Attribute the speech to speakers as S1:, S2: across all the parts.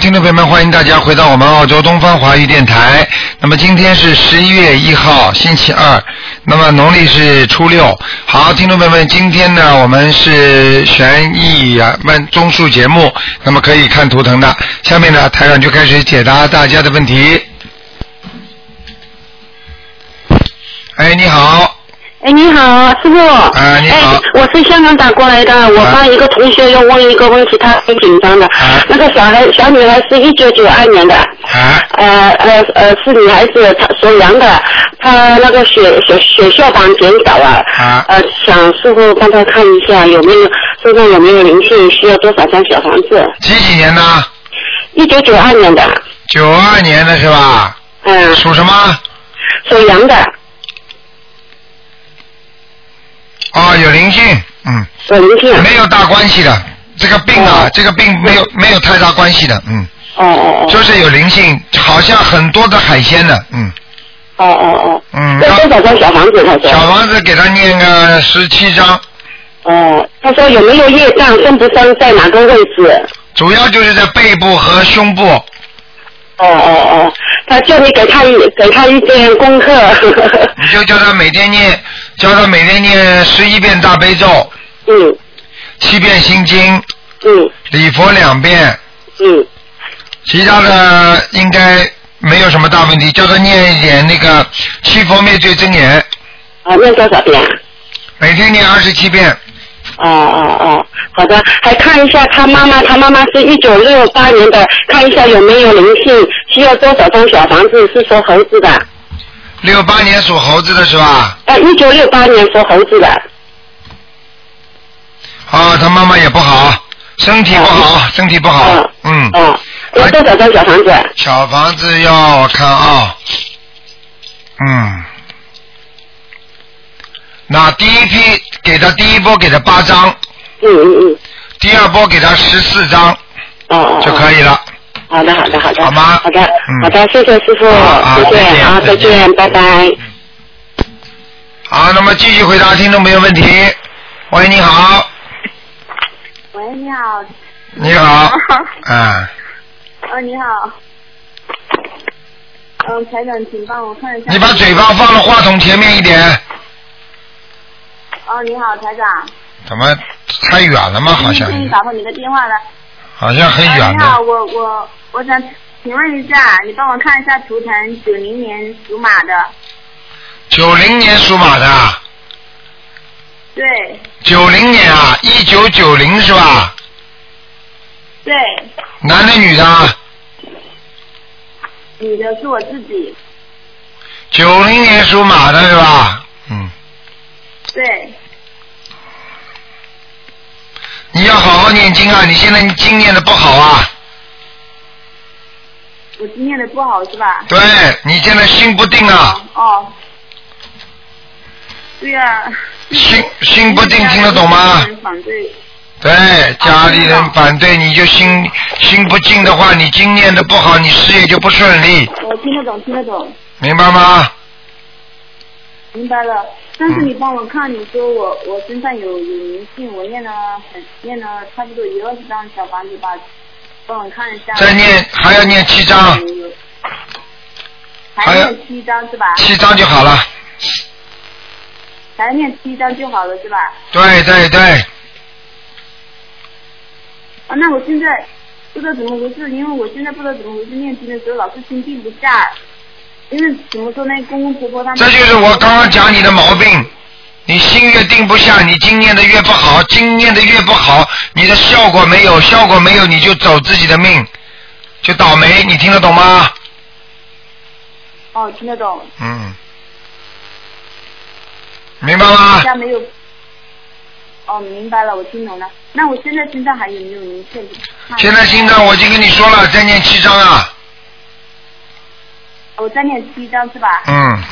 S1: 听众朋友们，欢迎大家回到我们澳洲东方华语电台。那么今天是十一月一号，星期二，那么农历是初六。好，听众朋友们，今天呢，我们是悬疑啊问综述节目，那么可以看图腾的。下面呢，台长就开始解答大家的问题。哎，你好，
S2: 哎，你好，师傅。
S1: 哎你好
S2: 哎，我是香港打过来的，我帮一个同学要问一个问题，他很紧张的。
S1: 啊
S2: 那个小孩小女孩是一九九二年的，
S1: 啊，
S2: 呃呃呃是女孩子，她属羊的，她那个血血血小板减少了，
S1: 啊
S2: 呃想师傅帮她看一下有没有身上有没有灵性，需要多少张小房子？
S1: 几几年的？
S2: 一九九二年的，
S1: 九二年的是吧？
S2: 嗯、
S1: 属什么？
S2: 属羊的，
S1: 哦，有灵性，嗯。
S2: 有灵性啊。
S1: 没有大关系的，这个病啊，
S2: 哦
S1: 这个病没有没有太大关系的，嗯，
S2: 哦哦哦。
S1: 就是有灵性，好像很多的海鲜的，嗯
S2: 哦哦哦。
S1: 嗯，
S2: 要多少张小房子？他说。
S1: 小房子给他念个十七章，
S2: 哦，他说有没有业障，生不生在哪个位置？
S1: 主要就是在背部和胸部，
S2: 哦哦哦，他叫你给他一给他一点功课。
S1: 你就叫他每天念，叫他每天念十一遍大悲咒，
S2: 嗯
S1: 七遍心经，
S2: 嗯
S1: 礼佛两遍，
S2: 嗯
S1: 其他的应该没有什么大问题，叫他念一点那个七佛灭罪真言，
S2: 啊，念多少遍？
S1: 每天念二十七遍。
S2: 哦哦哦，好的，还看一下他妈妈，他妈妈是一九六八年的，看一下有没有灵性，需要多少张小房子？是属猴子的，
S1: 六八年属猴子的是吧？
S2: 呃，一九六八年属猴子的，
S1: 啊，他妈妈也不好，身体不好，身体不好。嗯，
S2: 哦，要多少张小房子？
S1: 小房子要我看啊，嗯，那第一批给他第一波给他八张，
S2: 嗯嗯嗯，
S1: 第二波给他十四张
S2: 哦哦，
S1: 就可以了。
S2: 好的，好的，好的，
S1: 好吗
S2: 好的，
S1: 嗯
S2: 好的，谢谢师傅，谢谢，
S1: 再见
S2: 好，
S1: 再
S2: 再
S1: 见
S2: 见，拜拜。
S1: 好，那么继续回答听众朋友问题。喂，你好，
S3: 喂，你好。
S1: 你好，嗯，
S3: 呃，你好。嗯，台长，请帮我看一下。
S1: 你把嘴巴放到话筒前面一点，
S3: 哦，你好，台长。
S1: 怎么太远了吗？好像
S3: 今天打通你的电话了。
S1: 好像很
S3: 啊，
S1: 远
S3: 你好，我我我想请问一下，你帮我看一下图腾，九零年属马的。
S1: 九零年属马的啊。
S3: 对
S1: 九零年啊，一九九零是吧？
S3: 对，
S1: 男的女的啊？
S3: 女的是我自己。
S1: 九零年属马的是吧？嗯，
S3: 对，
S1: 你要好好念经啊！你现在经念的不好啊，
S3: 我经念的不好是吧？
S1: 对你现在心不定啊，
S3: 哦。对呀、
S1: 心心不定，听得懂吗？
S3: 反对。
S1: 对，家里人反对，你就心心不静的话，你经念的不好，你事业就不顺利，
S3: 我听得懂，听得懂。
S1: 明白吗？
S3: 明白了，但
S1: 嗯
S3: 是你帮我看，你说我我身上有有灵性，我念了很念了差不多一二十张小房子吧，帮我看一下。
S1: 再念还要念七张，
S3: 还要念七张是吧？
S1: 七张就好了。
S3: 还要念七张就好了是吧？
S1: 对对对，
S3: 啊，那我现在不知道怎么回事，因为我现在不知道怎么回事，念经的时候老是心静不下，因为怎么说呢，公公婆婆他们。
S1: 这就是我刚刚讲你的毛病。你心越定不下，你经念的越不好，经念的越不好，你的效果没有，效果没有，你就走自己的命，就倒霉。你听得懂吗？
S3: 哦，听得懂。
S1: 嗯，明白吗？
S3: 家没有。哦，明白了，我听懂了。那我现在心脏还有没有灵性？
S1: 现在心脏我已经跟你说了，再念七章啊。
S3: 我再念七张是吧？
S1: 嗯，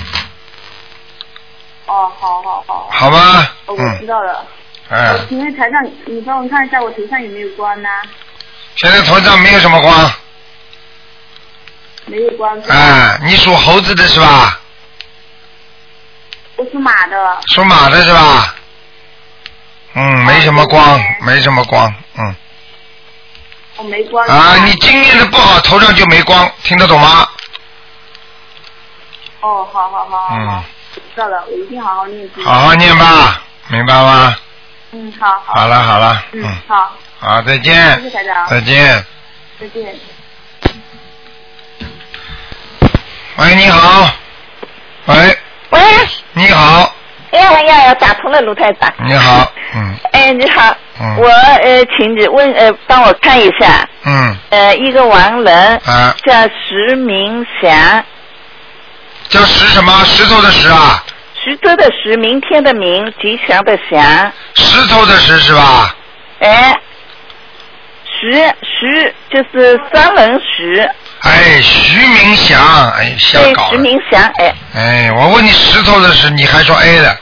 S3: 哦，好好好。
S1: 好吧。
S3: 哦，我
S1: 嗯
S3: 知，道了。
S1: 哎
S3: 我，请问台上，你帮我看一下我头上有没有光呢？
S1: 现在头上没有什么光。
S3: 没有光？
S1: 哎，你属猴子的是吧？
S3: 我属马的。
S1: 属马的是吧？嗯，没什么光，没什么光，嗯。
S3: 我没光。
S1: 啊，你经验的不好，头上就没光，听得懂吗？
S3: 哦，好好好好
S1: 嗯，
S3: 知道了，我一定好好念经。
S1: 好好念吧，明白吗？
S3: 嗯，好好。
S1: 了好了，
S3: 嗯
S1: 嗯，，
S3: 好，
S1: 好，再
S3: 谢
S1: 见。
S3: 谢，台长，
S1: 再见。
S3: 再见。
S1: 喂，你好。喂，
S4: 喂，
S1: 你好，
S4: 哎呀呀呀，打通了卢台长。
S1: 你好，嗯。
S4: 哎，你好，
S1: 嗯。
S4: 我呃，请你问呃，帮我看一下，
S1: 嗯。
S4: 呃，一个亡人
S1: 啊，
S4: 叫石明祥，
S1: 叫石什么？石头的石啊，
S4: 石头的石，明天的明，吉祥的祥，
S1: 石头的石是吧？
S4: 哎，石石就是双人徐，
S1: 哎，徐明祥，哎，瞎，搞了。
S4: 徐明祥，哎
S1: 哎，我问你石头的石，你还说 A 了？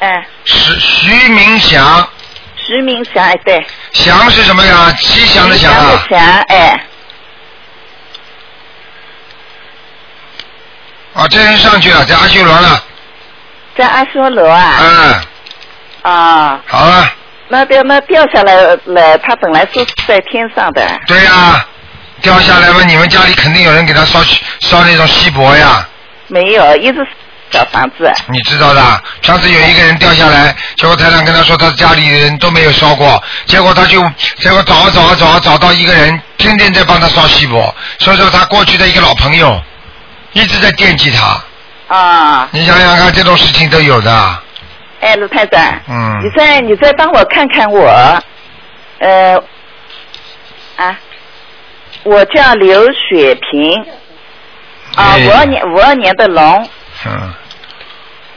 S4: 哎，
S1: 石徐明祥，
S4: 徐明祥，哎对，
S1: 祥是什么呀？吉祥的祥啊。
S4: 祥的祥，哎，
S1: 啊，这人上去了，在阿修罗了。
S4: 在阿修罗啊，
S1: 嗯，
S4: 啊，
S1: 好了，
S4: 那掉那掉下来了，他本来说是在天上的，
S1: 对呀、掉下来嘛，你们家里肯定有人给他烧烧那种锡箔呀，
S4: 没有，一直是小房子。
S1: 你知道的。上次有一个人掉下来，结果台长跟他说，他家里人都没有烧过，结果他就结果找啊找啊找啊找到一个人，天天在帮他烧锡箔，所以说他过去的一个老朋友，一直在惦记他。
S4: 啊，
S1: 你想想看，这种事情都有的。
S4: 哎，卢太长，
S1: 嗯
S4: 你再你再帮我看看我，呃，啊，我叫刘雪萍，啊，
S1: 哎
S4: 五二年五二年的龙，
S1: 嗯，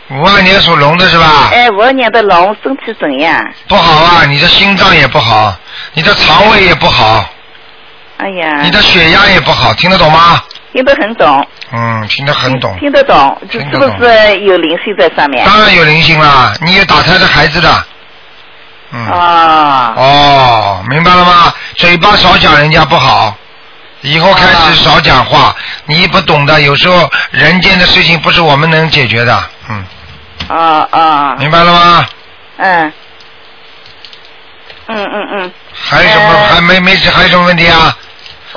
S1: 五二年属龙的是吧？
S4: 哎，五二年的龙身体怎样？
S1: 不好啊，你的心脏也不好，你的肠胃也不好，
S4: 哎呀，
S1: 你的血压也不好，听得懂吗？
S4: 听得很懂，
S1: 嗯，听得很懂。
S4: 听得懂，这是不是有灵性在上面？
S1: 当然有灵性啦，你有打胎的孩子的。嗯。
S4: 啊，
S1: 哦，明白了吗？嘴巴少讲人家不好，以后开始少讲话。你不懂的，有时候人间的事情不是我们能解决的。嗯，
S4: 啊啊，
S1: 明白了吗？
S4: 嗯，嗯嗯嗯，
S1: 还有什么？
S4: 呃
S1: 还没没还有什么问题啊？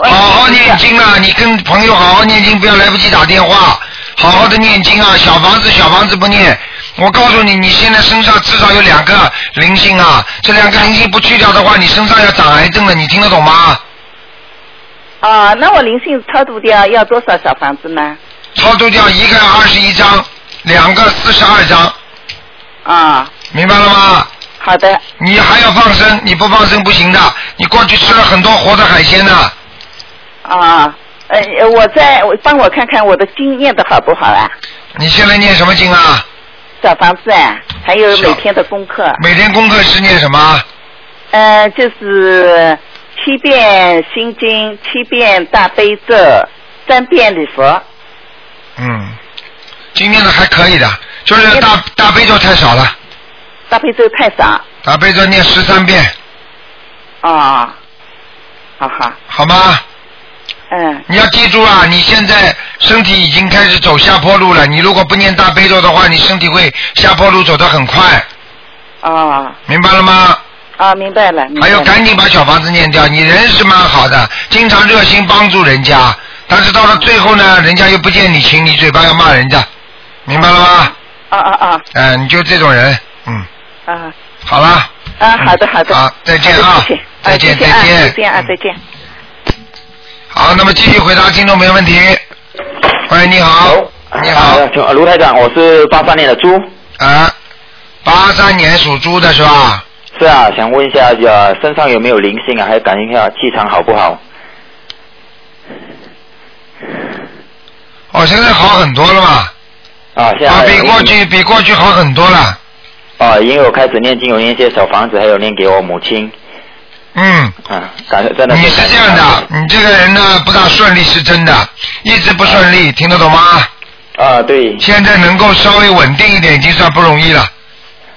S1: 好好念经啊！你跟朋友好好念经，不要来不及打电话，好好的念经啊！小房子，小房子不念，我告诉你，你现在身上至少有两个灵性啊！这两个灵性不去掉的话，你身上要长癌症的，你听得懂吗？
S4: 啊，那我灵性超度掉要多少小房子呢？
S1: 超度掉一个二十一张，两个四十二张，
S4: 啊，
S1: 明白了吗？
S4: 好的，
S1: 你还要放生，你不放生不行的。你过去吃了很多活的海鲜呢，
S4: 啊，呃，我再我帮我看看我的经念的好不好啊？
S1: 你现在念什么经啊？
S4: 小房子啊，还有每天的功课，
S1: 每天功课是念什么？
S4: 呃，就是七遍心经，七遍大悲咒，三遍礼佛。
S1: 嗯，今天的还可以的，就是大大悲咒太少了，
S4: 大悲咒太少
S1: 大悲咒念十三遍，
S4: 啊，好好，
S1: 好吗？
S4: 嗯，
S1: 你要记住啊，你现在身体已经开始走下坡路了，你如果不念大悲咒的话，你身体会下坡路走得很快，
S4: 啊
S1: 明白了吗？
S4: 啊，明白了，
S1: 还有赶紧把小房子念掉，你人是蛮好的，经常热心帮助人家，但是到了最后呢，人家又不见你情，你嘴巴要骂人家，明白了吗？
S4: 啊啊啊
S1: 嗯、你就这种人，嗯，
S4: 啊
S1: 好了，
S4: 啊，好的好的，
S1: 好再见啊。再见再见。
S4: 再见啊，再见。
S1: 好，那么继续回答听众朋友问题。喂，你好，你好，
S5: 啊卢台长，我是八三年的猪。
S1: 啊，八三年属猪的是吧？
S5: 是啊，想问一下，呃，身上有没有灵性啊？还有感应一下气场好不好？
S1: 哦，现在好很多了嘛，
S5: 啊，现在
S1: 啊，比过去比过去好很多了，
S5: 啊，因为我开始念经，有念一些小房子，还有念给我母亲。
S1: 嗯。
S5: 啊，感觉真的。
S1: 你是这样的，你这个人呢不大顺利是真的，一直不顺利，听得懂吗？
S5: 啊，对，
S1: 现在能够稍微稳定一点，已经算不容易了。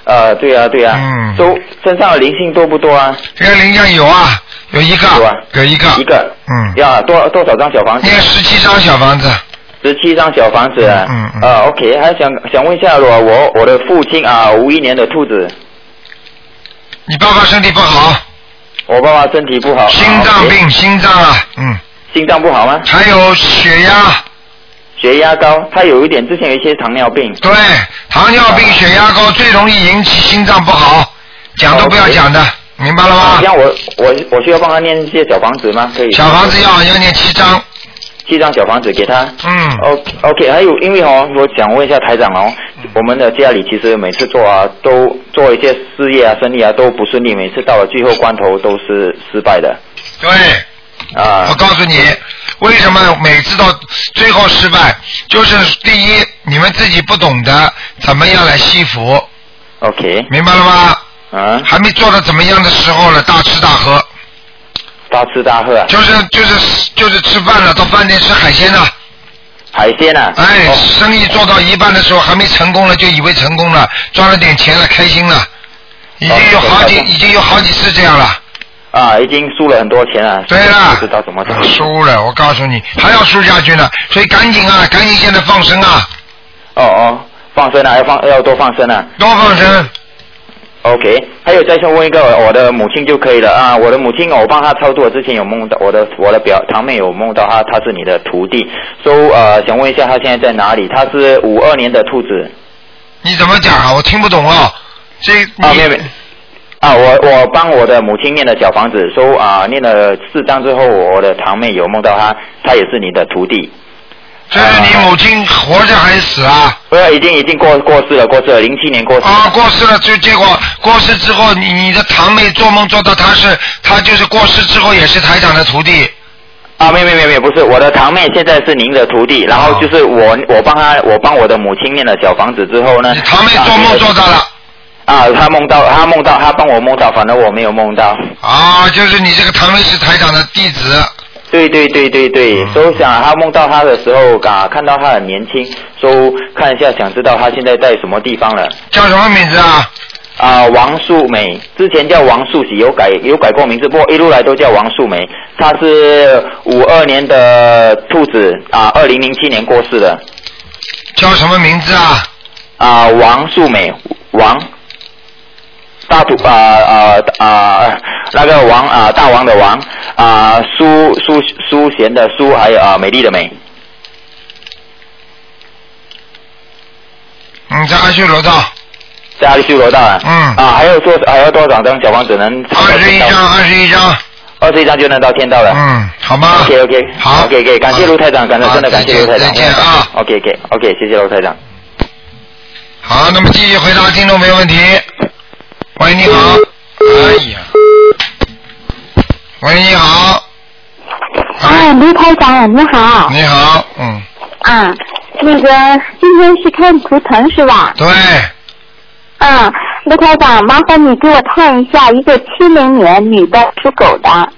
S5: 啊，对啊，对啊。
S1: 嗯
S5: 都身上的灵性多不多啊？
S1: 这个灵性有啊，有一个，
S5: 有啊
S1: 有一个，
S5: 一个。
S1: 嗯，
S5: 要多多少张小房子？
S1: 念十七张小房子，
S5: 十七张小房子。
S1: 嗯嗯
S5: 啊，OK，还想想问一下我我我的父亲啊，五一年的兔子。
S1: 你爸爸身体不好，
S5: 我爸爸身体不好。
S1: 心脏病，心脏啊，嗯，
S5: 心脏不好吗？
S1: 还有血压，
S5: 血压高，他有一点之前有一些糖尿病。
S1: 对，糖尿病、血压高最容易引起心脏不好，讲都不要讲的，明白了吗
S5: 这？样我我我需要帮他念一些小房子吗？可以。
S1: 小房子要要念七张，
S5: 七张小房子给他。
S1: 嗯
S5: ，O OK，还有因为哦，我想问一下台长哦，我们的家里其实每次做啊，都做一些事业啊、生意啊都不顺利，每次到了最后关头都是失败的。
S1: 对，
S5: 啊。
S1: 我。告诉你，为什么每次到最后失败，就是第一，你们自己不懂得怎么样来惜福
S5: ，OK，
S1: 明白了吗？
S5: 啊，
S1: 还没做到怎么样的时候呢，大吃大喝，
S5: 大吃大喝啊，
S1: 就是就是就是吃饭了，到饭店吃海鲜了，
S5: 海鲜啊。
S1: 哎，
S5: 哦
S1: 生意做到一半的时候还没成功了，就以为成功了，赚了点钱了，开心了，已经有好几
S5: 哦
S1: 已经有好几次这样了。
S5: 啊，已经输了很多钱了。
S1: 对了
S5: 不知道怎么做。
S1: 输了，我告诉你，还要输下去呢，所以赶紧啊，赶紧现在放生啊，
S5: 哦哦，放生啊，要放要多放生啊。
S1: 多放生。
S5: OK，还有再想问一个我的母亲就可以了啊。我的母亲，我帮她操作之前有梦到我的我的表堂妹有梦到她，她是你的徒弟，所、以呃想问一下她现在在哪里？她是五二年的兔子
S1: 你怎么讲啊？我听不懂啊。这
S5: 啊，
S1: 你
S5: 妹妹啊，我我帮我的母亲念了小房子，说啊念了四章之后，我的堂妹有梦到她，她也是你的徒弟。
S1: 这是你母亲活着还是死啊？
S5: 不是，已经已经过过世了，过世了，零七年过世了。
S1: 啊，过世了，就结果过世之后，你你的堂妹做梦做到她是她就是过世之后也是台长的徒弟。
S5: 啊，没没没没，不是，我的堂妹现在是您的徒弟，然后就是我我帮她，我帮我的母亲念了小房子之后呢，
S1: 你堂妹做梦做到了
S5: 啊，她梦到，她梦到，她帮我梦到，反正我没有梦到。
S1: 啊，就是你这个堂妹是台长的弟子。
S5: 对对对对对，
S1: 嗯
S5: 所以我想他梦到他的时候啊，看到他很年轻，所以看一下，想知道他现在在什么地方了。
S1: 叫什么名字啊？
S5: 啊，王素美之前叫王素喜，有改有改过名字，不过一路来都叫王素梅。她是五二年的兔子啊，二零零七年过世的。
S1: 叫什么名字啊？
S5: 啊，王素美，王，大土啊啊啊，那个王啊，大王的王啊，苏苏苏贤的苏，还有啊，美丽的美。
S1: 嗯，在阿修罗道，
S5: 在阿里修罗道啊。
S1: 嗯
S5: 啊，还有多还要多少张小王子能？
S1: 二十一张，二十一张。
S5: 二十一张就能到天道了。
S1: 嗯，好吗
S5: OK OK，
S1: 好
S5: ，OK OK，感谢卢台长，感谢真的感谢卢台长。
S1: 再见再见啊
S5: OK OK OK，谢谢卢台长。
S1: 好，那么继续回答听众没问题。喂，你好。哎呀。喂，你好。
S6: 哎，卢台长，你好。
S1: 你好，嗯，
S6: 啊，那个今天是看图腾是吧？
S1: 对，
S6: 啊，卢台长，麻烦你给我看一下一个七零年女的属狗的，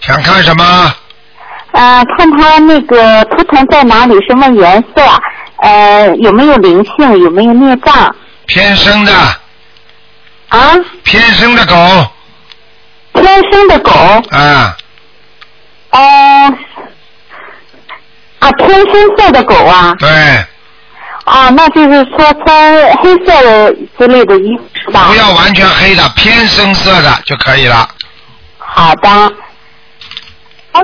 S1: 想看什么？
S6: 呃，看她那个图腾在哪里，什么颜色，呃，有没有灵性，有没有孽障
S1: 偏生的，
S6: 啊？
S1: 偏生的狗，
S6: 天生的狗，
S1: 啊，
S6: 哦、啊，天生色的狗啊，
S1: 对，
S6: 啊，那就是说穿黑色的之类的衣服是吧？
S1: 不要完全黑的，偏深色的就可以了。
S6: 好的。啊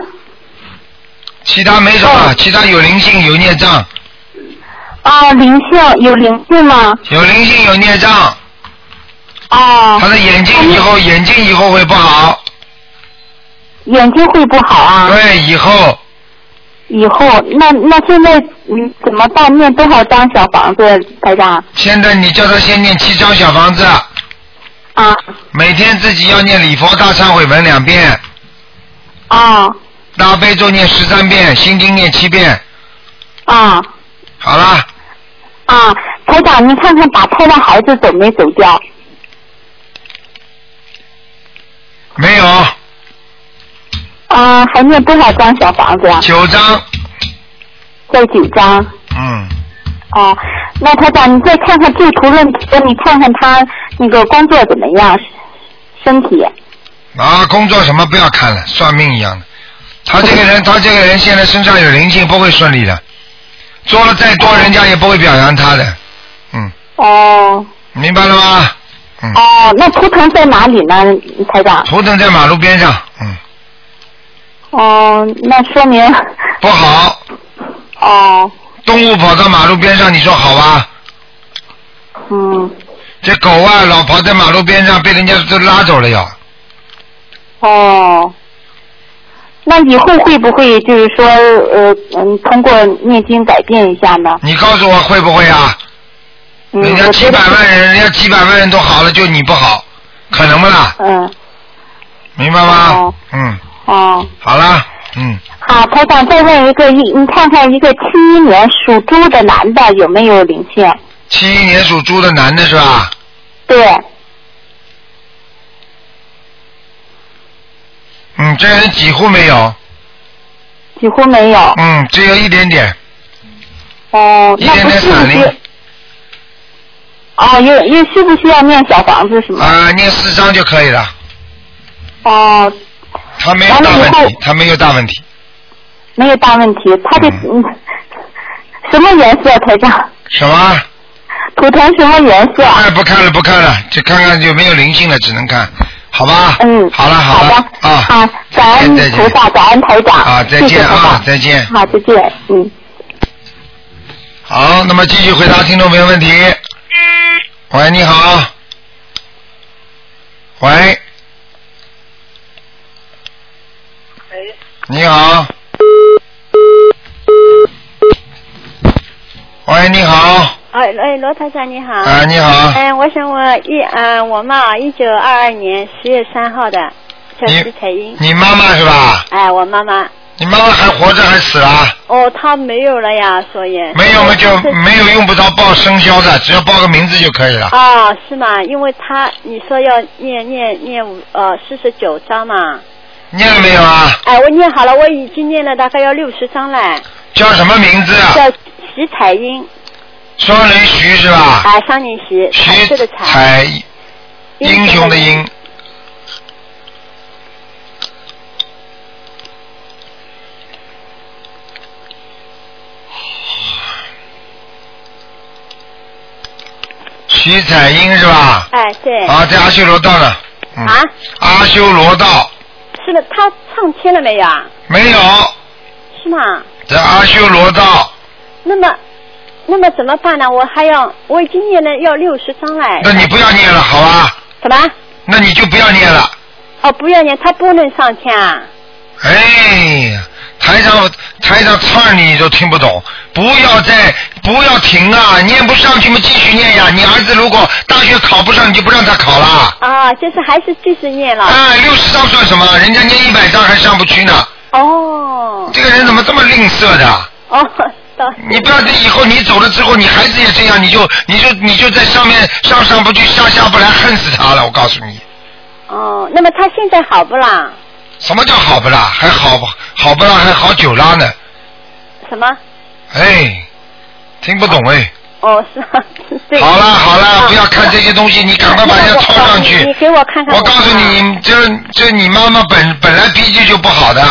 S1: 其他没什么，
S6: 哦
S1: 其他有灵性有孽障，
S6: 啊，灵性有灵性吗？
S1: 有灵性有孽障，
S6: 哦
S1: 他，的眼睛以后眼睛以后会不好，
S6: 眼睛会不好啊？
S1: 对，以后
S6: 以后那那现在你怎么办？念多少张小房子，台长？
S1: 现在你叫他先念七张小房子，
S6: 啊
S1: 每天自己要念礼佛大忏悔文两遍，
S6: 啊
S1: 大悲咒念十三遍，心经念七遍，
S6: 啊
S1: 好了，
S6: 啊！台长，你看看打胎的孩子走没走掉？
S1: 没有
S6: 啊，还念多少张小房子啊？
S1: 九张，
S6: 再九张。
S1: 嗯，
S6: 哦，那台长，你再看看这图论图，你看看他那个工作怎么样，身体。
S1: 啊，工作什么不要看了，算命一样的。他这个人，他这个人现在身上有灵性，不会顺利的。做了再多，人家也不会表扬他的。嗯，
S6: 哦
S1: 明白了吗？嗯，
S6: 哦，那图腾在哪里呢，台长？
S1: 图腾在马路边上，嗯，
S6: 哦，那说明
S1: 不好，
S6: 哦，
S1: 动物跑到马路边上，你说好吧？
S6: 嗯，
S1: 这狗啊，老跑在马路边上，被人家都拉走了要。
S6: 哦，那以后会不会就是说呃嗯，通过念经改变一下呢？
S1: 你告诉我会不会啊？
S6: 嗯，
S1: 人家几百万人，人家几百万人都好了，就你不好，可能不啦？
S6: 嗯，
S1: 明白吗？
S6: 哦
S1: 嗯，
S6: 哦。
S1: 好了，嗯，
S6: 好，台长，再问一个，一你看看一个七一年属猪的男的有没有灵性？
S1: 七一年属猪的男的是吧？
S6: 对，
S1: 嗯，这人几乎没有，
S6: 几乎没有。
S1: 嗯，只有一点点，
S6: 哦，
S1: 一点点闪？
S6: 哦，有有需不需要念小房子是吗？
S1: 啊，念四张就可以了，
S6: 哦，
S1: 他没有大问题，他没有大问题，
S6: 没有大问题。他的嗯，什么颜色，台长？
S1: 什么？
S6: 图腾什么颜色？
S1: 哎，不看了，不看了，就看看有没有灵性了，只能看，好吧？
S6: 嗯，
S1: 好了，
S6: 好
S1: 了
S6: 的，
S1: 啊，
S6: 好，感恩
S1: 再见
S6: 菩萨，感恩台长，
S1: 啊，再见啊，再见。
S6: 好，再见，嗯。
S1: 好，那么继续回答听众朋友问题。喂，你好。喂。喂你好。喂，你好。
S7: 哎哎，罗台长你好。
S1: 啊，你好。
S7: 哎，我想问一嗯，我妈一九二二年十月三号的，叫徐彩英。
S1: 你妈妈是吧？
S7: 哎，我妈妈。
S1: 你妈妈还活着还死了？
S7: 哦，她没有了呀，所以。
S1: 没有嘛，就 没有用不着报生肖的，只要报个名字就可以了。
S7: 哦，是吗？因为她你说要念念念五呃四十九章嘛。
S1: 念了没有啊？
S7: 哎，我念好了，我已经念了大概要六十章了。
S1: 叫什么名字啊？
S7: 叫徐彩英，
S1: 双人徐是吧？
S7: 啊，双人徐，
S1: 徐
S7: 彩，
S1: 英雄的英。徐彩英是吧？
S7: 哎，对。
S1: 啊，在阿修罗道呢。嗯、
S7: 啊？
S1: 阿修罗道
S7: 是的，他上天了没有啊？
S1: 没有，
S7: 是吗？
S1: 在阿修罗道，
S7: 那么，那么怎么办呢？我还要，我已经念了要六十章哎。
S1: 那你不要念了，好吧？
S7: 什么？
S1: 那你就不要念了。
S7: 哦，不要念，他不能上天啊。
S1: 哎呀，台上台上唱你都听不懂，不要再不要停啊！念不上去嘛，继续念呀。你儿子如果大学考不上，你就不让他考了。
S7: 啊，就是还是继续念了。
S1: 哎，六十张算什么？人家念一百张还上不去呢。
S7: 哦。
S1: 这个人怎么这么吝啬的？
S7: 哦，到。
S1: 你不要以后你走了之后，你孩子也这样，你就你就你就在上面上上不去，下下不来，恨死他了！我告诉你，
S7: 哦，那么他现在好不啦？
S1: 什么叫好不啦？还好不好不啦？还好久啦呢？
S7: 什么？
S1: 哎，听不懂哎。
S7: 哦，是啊？对。
S1: 好了好了，
S7: 啊
S1: 不要看这些东西，你赶快把人家抄上去。
S7: 你你给我看看。
S1: 我告诉你，这这你妈妈本本来脾气就不好的，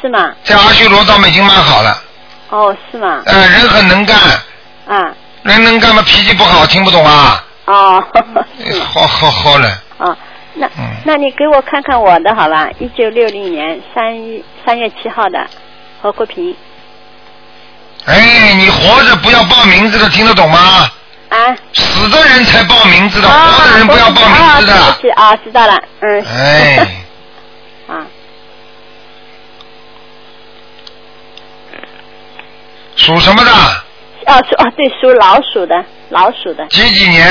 S7: 是吗？
S1: 在阿修罗道已经蛮好了，
S7: 哦，是吗？
S1: 呃，人很能干，
S7: 啊。
S1: 人能干嘛脾气不好，听不懂啊？
S7: 哦。
S1: 好好好了，
S7: 啊，那、
S1: 嗯
S7: 那你给我看看我的好吧？一九六零年三一三月七号的何国平
S1: 哎，你活着不要报名字的，听得懂吗？
S7: 啊。
S1: 死的人才报名字的，
S7: 啊
S1: 活的人不要报名字的。
S7: 啊，对不起啊，知道了，嗯。
S1: 哎，
S7: 啊，
S1: 属什么的？
S7: 哦，属哦，对，属老鼠的，老鼠的。
S1: 几几年？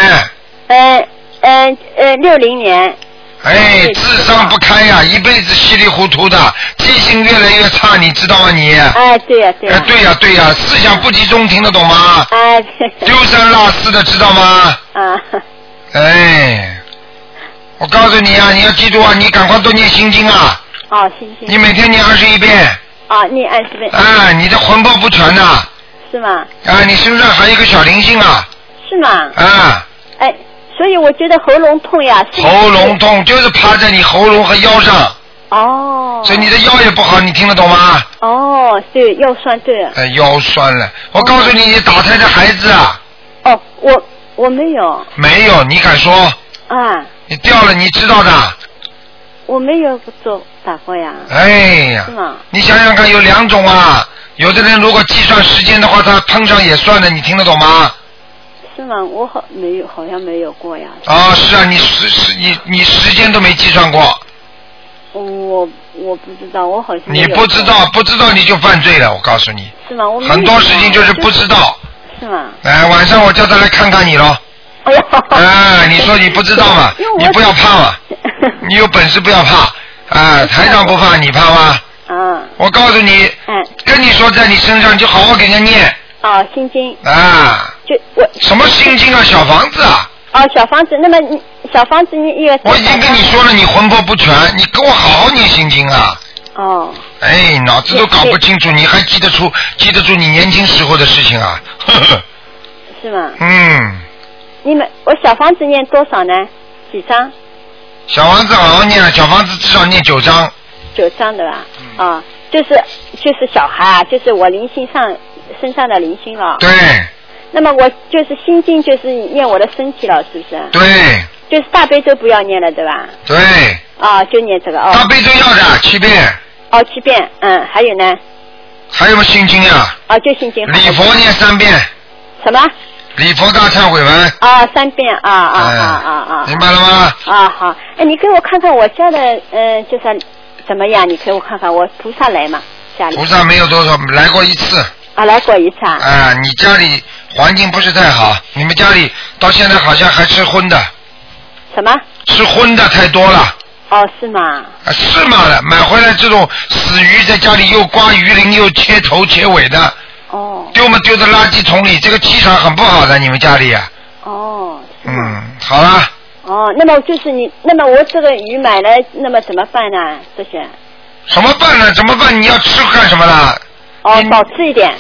S7: 嗯嗯嗯，六零年。
S1: 哎，智商不开呀，一辈子稀里糊涂的，记性越来越差，你知道吗你？
S7: 哎，对呀、对呀、
S1: 哎，对呀、对呀、思想不集中，听得懂吗？
S7: 哎，
S1: 丢三落四的，知道吗？
S7: 啊，
S1: 哎，我告诉你啊，你要记住啊，你赶快多念心经啊，
S7: 哦，行行。
S1: 你每天念二十一遍，
S7: 啊，念二十遍。
S1: 啊，你的魂魄不全呐，
S7: 是吗？
S1: 啊，你身上还有一个小灵性啊，
S7: 是吗？
S1: 啊，
S7: 哎，所以我觉得喉咙痛呀。是是
S1: 喉咙。痛就是趴在你喉咙和腰上，
S7: 哦。
S1: 所以你的腰也不好，你听得懂吗？
S7: 哦，对，腰酸对。
S1: 哎，腰酸了，我告诉你，你打胎的孩子啊，
S7: 哦，我我没有。
S1: 没有，你敢说？
S7: 啊，
S1: 你掉了，你知道的。
S7: 我没有做打过呀。
S1: 哎呀
S7: 是，吗？
S1: 你想想看，有两种啊。有的人如果计算时间的话，他碰上也算的，你听得懂吗？
S7: 是吗？我好没有，好像没有过呀。
S1: 啊，是啊，你时时你你时间都没计算过，
S7: 我我不知道，我好像
S1: 你不知道不知道你就犯罪了，我告诉你，
S7: 是吗？我
S1: 很多事情就是不知道。
S7: 是吗？
S1: 哎，晚上我叫他来看看你喽。
S7: 哎呀，
S1: 哎，你说你不知道嘛 你不要怕嘛，你有本事不要怕。啊，台长不怕，你怕吗？
S7: 啊，
S1: 我告诉你，
S7: 嗯，
S1: 跟你说在你身上就好好给人家念
S7: 哦，心经
S1: 啊。
S7: 就我
S1: 什么心经啊，小房子啊！
S7: 哦，小房子，那么你小房子你一个
S1: 我已经跟你说了，你魂魄不全，你跟我好好念心经啊！
S7: 哦，
S1: 哎，脑子都搞不清楚，你还记得出记得住你年轻时候的事情啊？呵呵，
S7: 是吗？
S1: 嗯，
S7: 你们我小房子念多少呢？几张？
S1: 小房子好好念了，小房子至少念九张。
S7: 九张的吧？
S1: 嗯
S7: 啊，就是就是小孩啊，就是我灵性上身上的灵性了。
S1: 对
S7: 那么我就是心经，就是念我的身体了，是不是？
S1: 对
S7: 就是大悲咒不要念了，对吧？
S1: 对，
S7: 啊，就念这个哦。
S1: 大悲咒要的七遍，
S7: 哦，七遍，嗯，还有呢？
S1: 还有什么心经啊？
S7: 哦，就心经。
S1: 礼佛念三遍，
S7: 什么？
S1: 礼佛大忏悔文。
S7: 啊，三遍啊啊
S1: 哎
S7: 啊啊啊！
S1: 明白了吗？
S7: 啊，好，哎，你给我看看我家的，嗯、就是怎么样？你给我看看，我菩萨来嘛，家里
S1: 菩萨没有多少，来过一次。
S7: 啊，来过一次啊。
S1: 啊，你家里环境不是太好，你们家里到现在好像还吃荤的，
S7: 什么？
S1: 吃荤的太多了。
S7: 哦，是吗？
S1: 啊，是吗，买回来这种死鱼，在家里又刮鱼鳞又切头切尾的，
S7: 哦
S1: 丢嘛丢在垃圾桶里，这个气场很不好的，你们家里啊。
S7: 哦。
S1: 嗯，好了，
S7: 哦，那么就是你，那么我这个鱼买了，那么怎么办呢？这些
S1: 什么办呢？怎么办？你要吃干什么啦？
S7: 哦，少吃一点，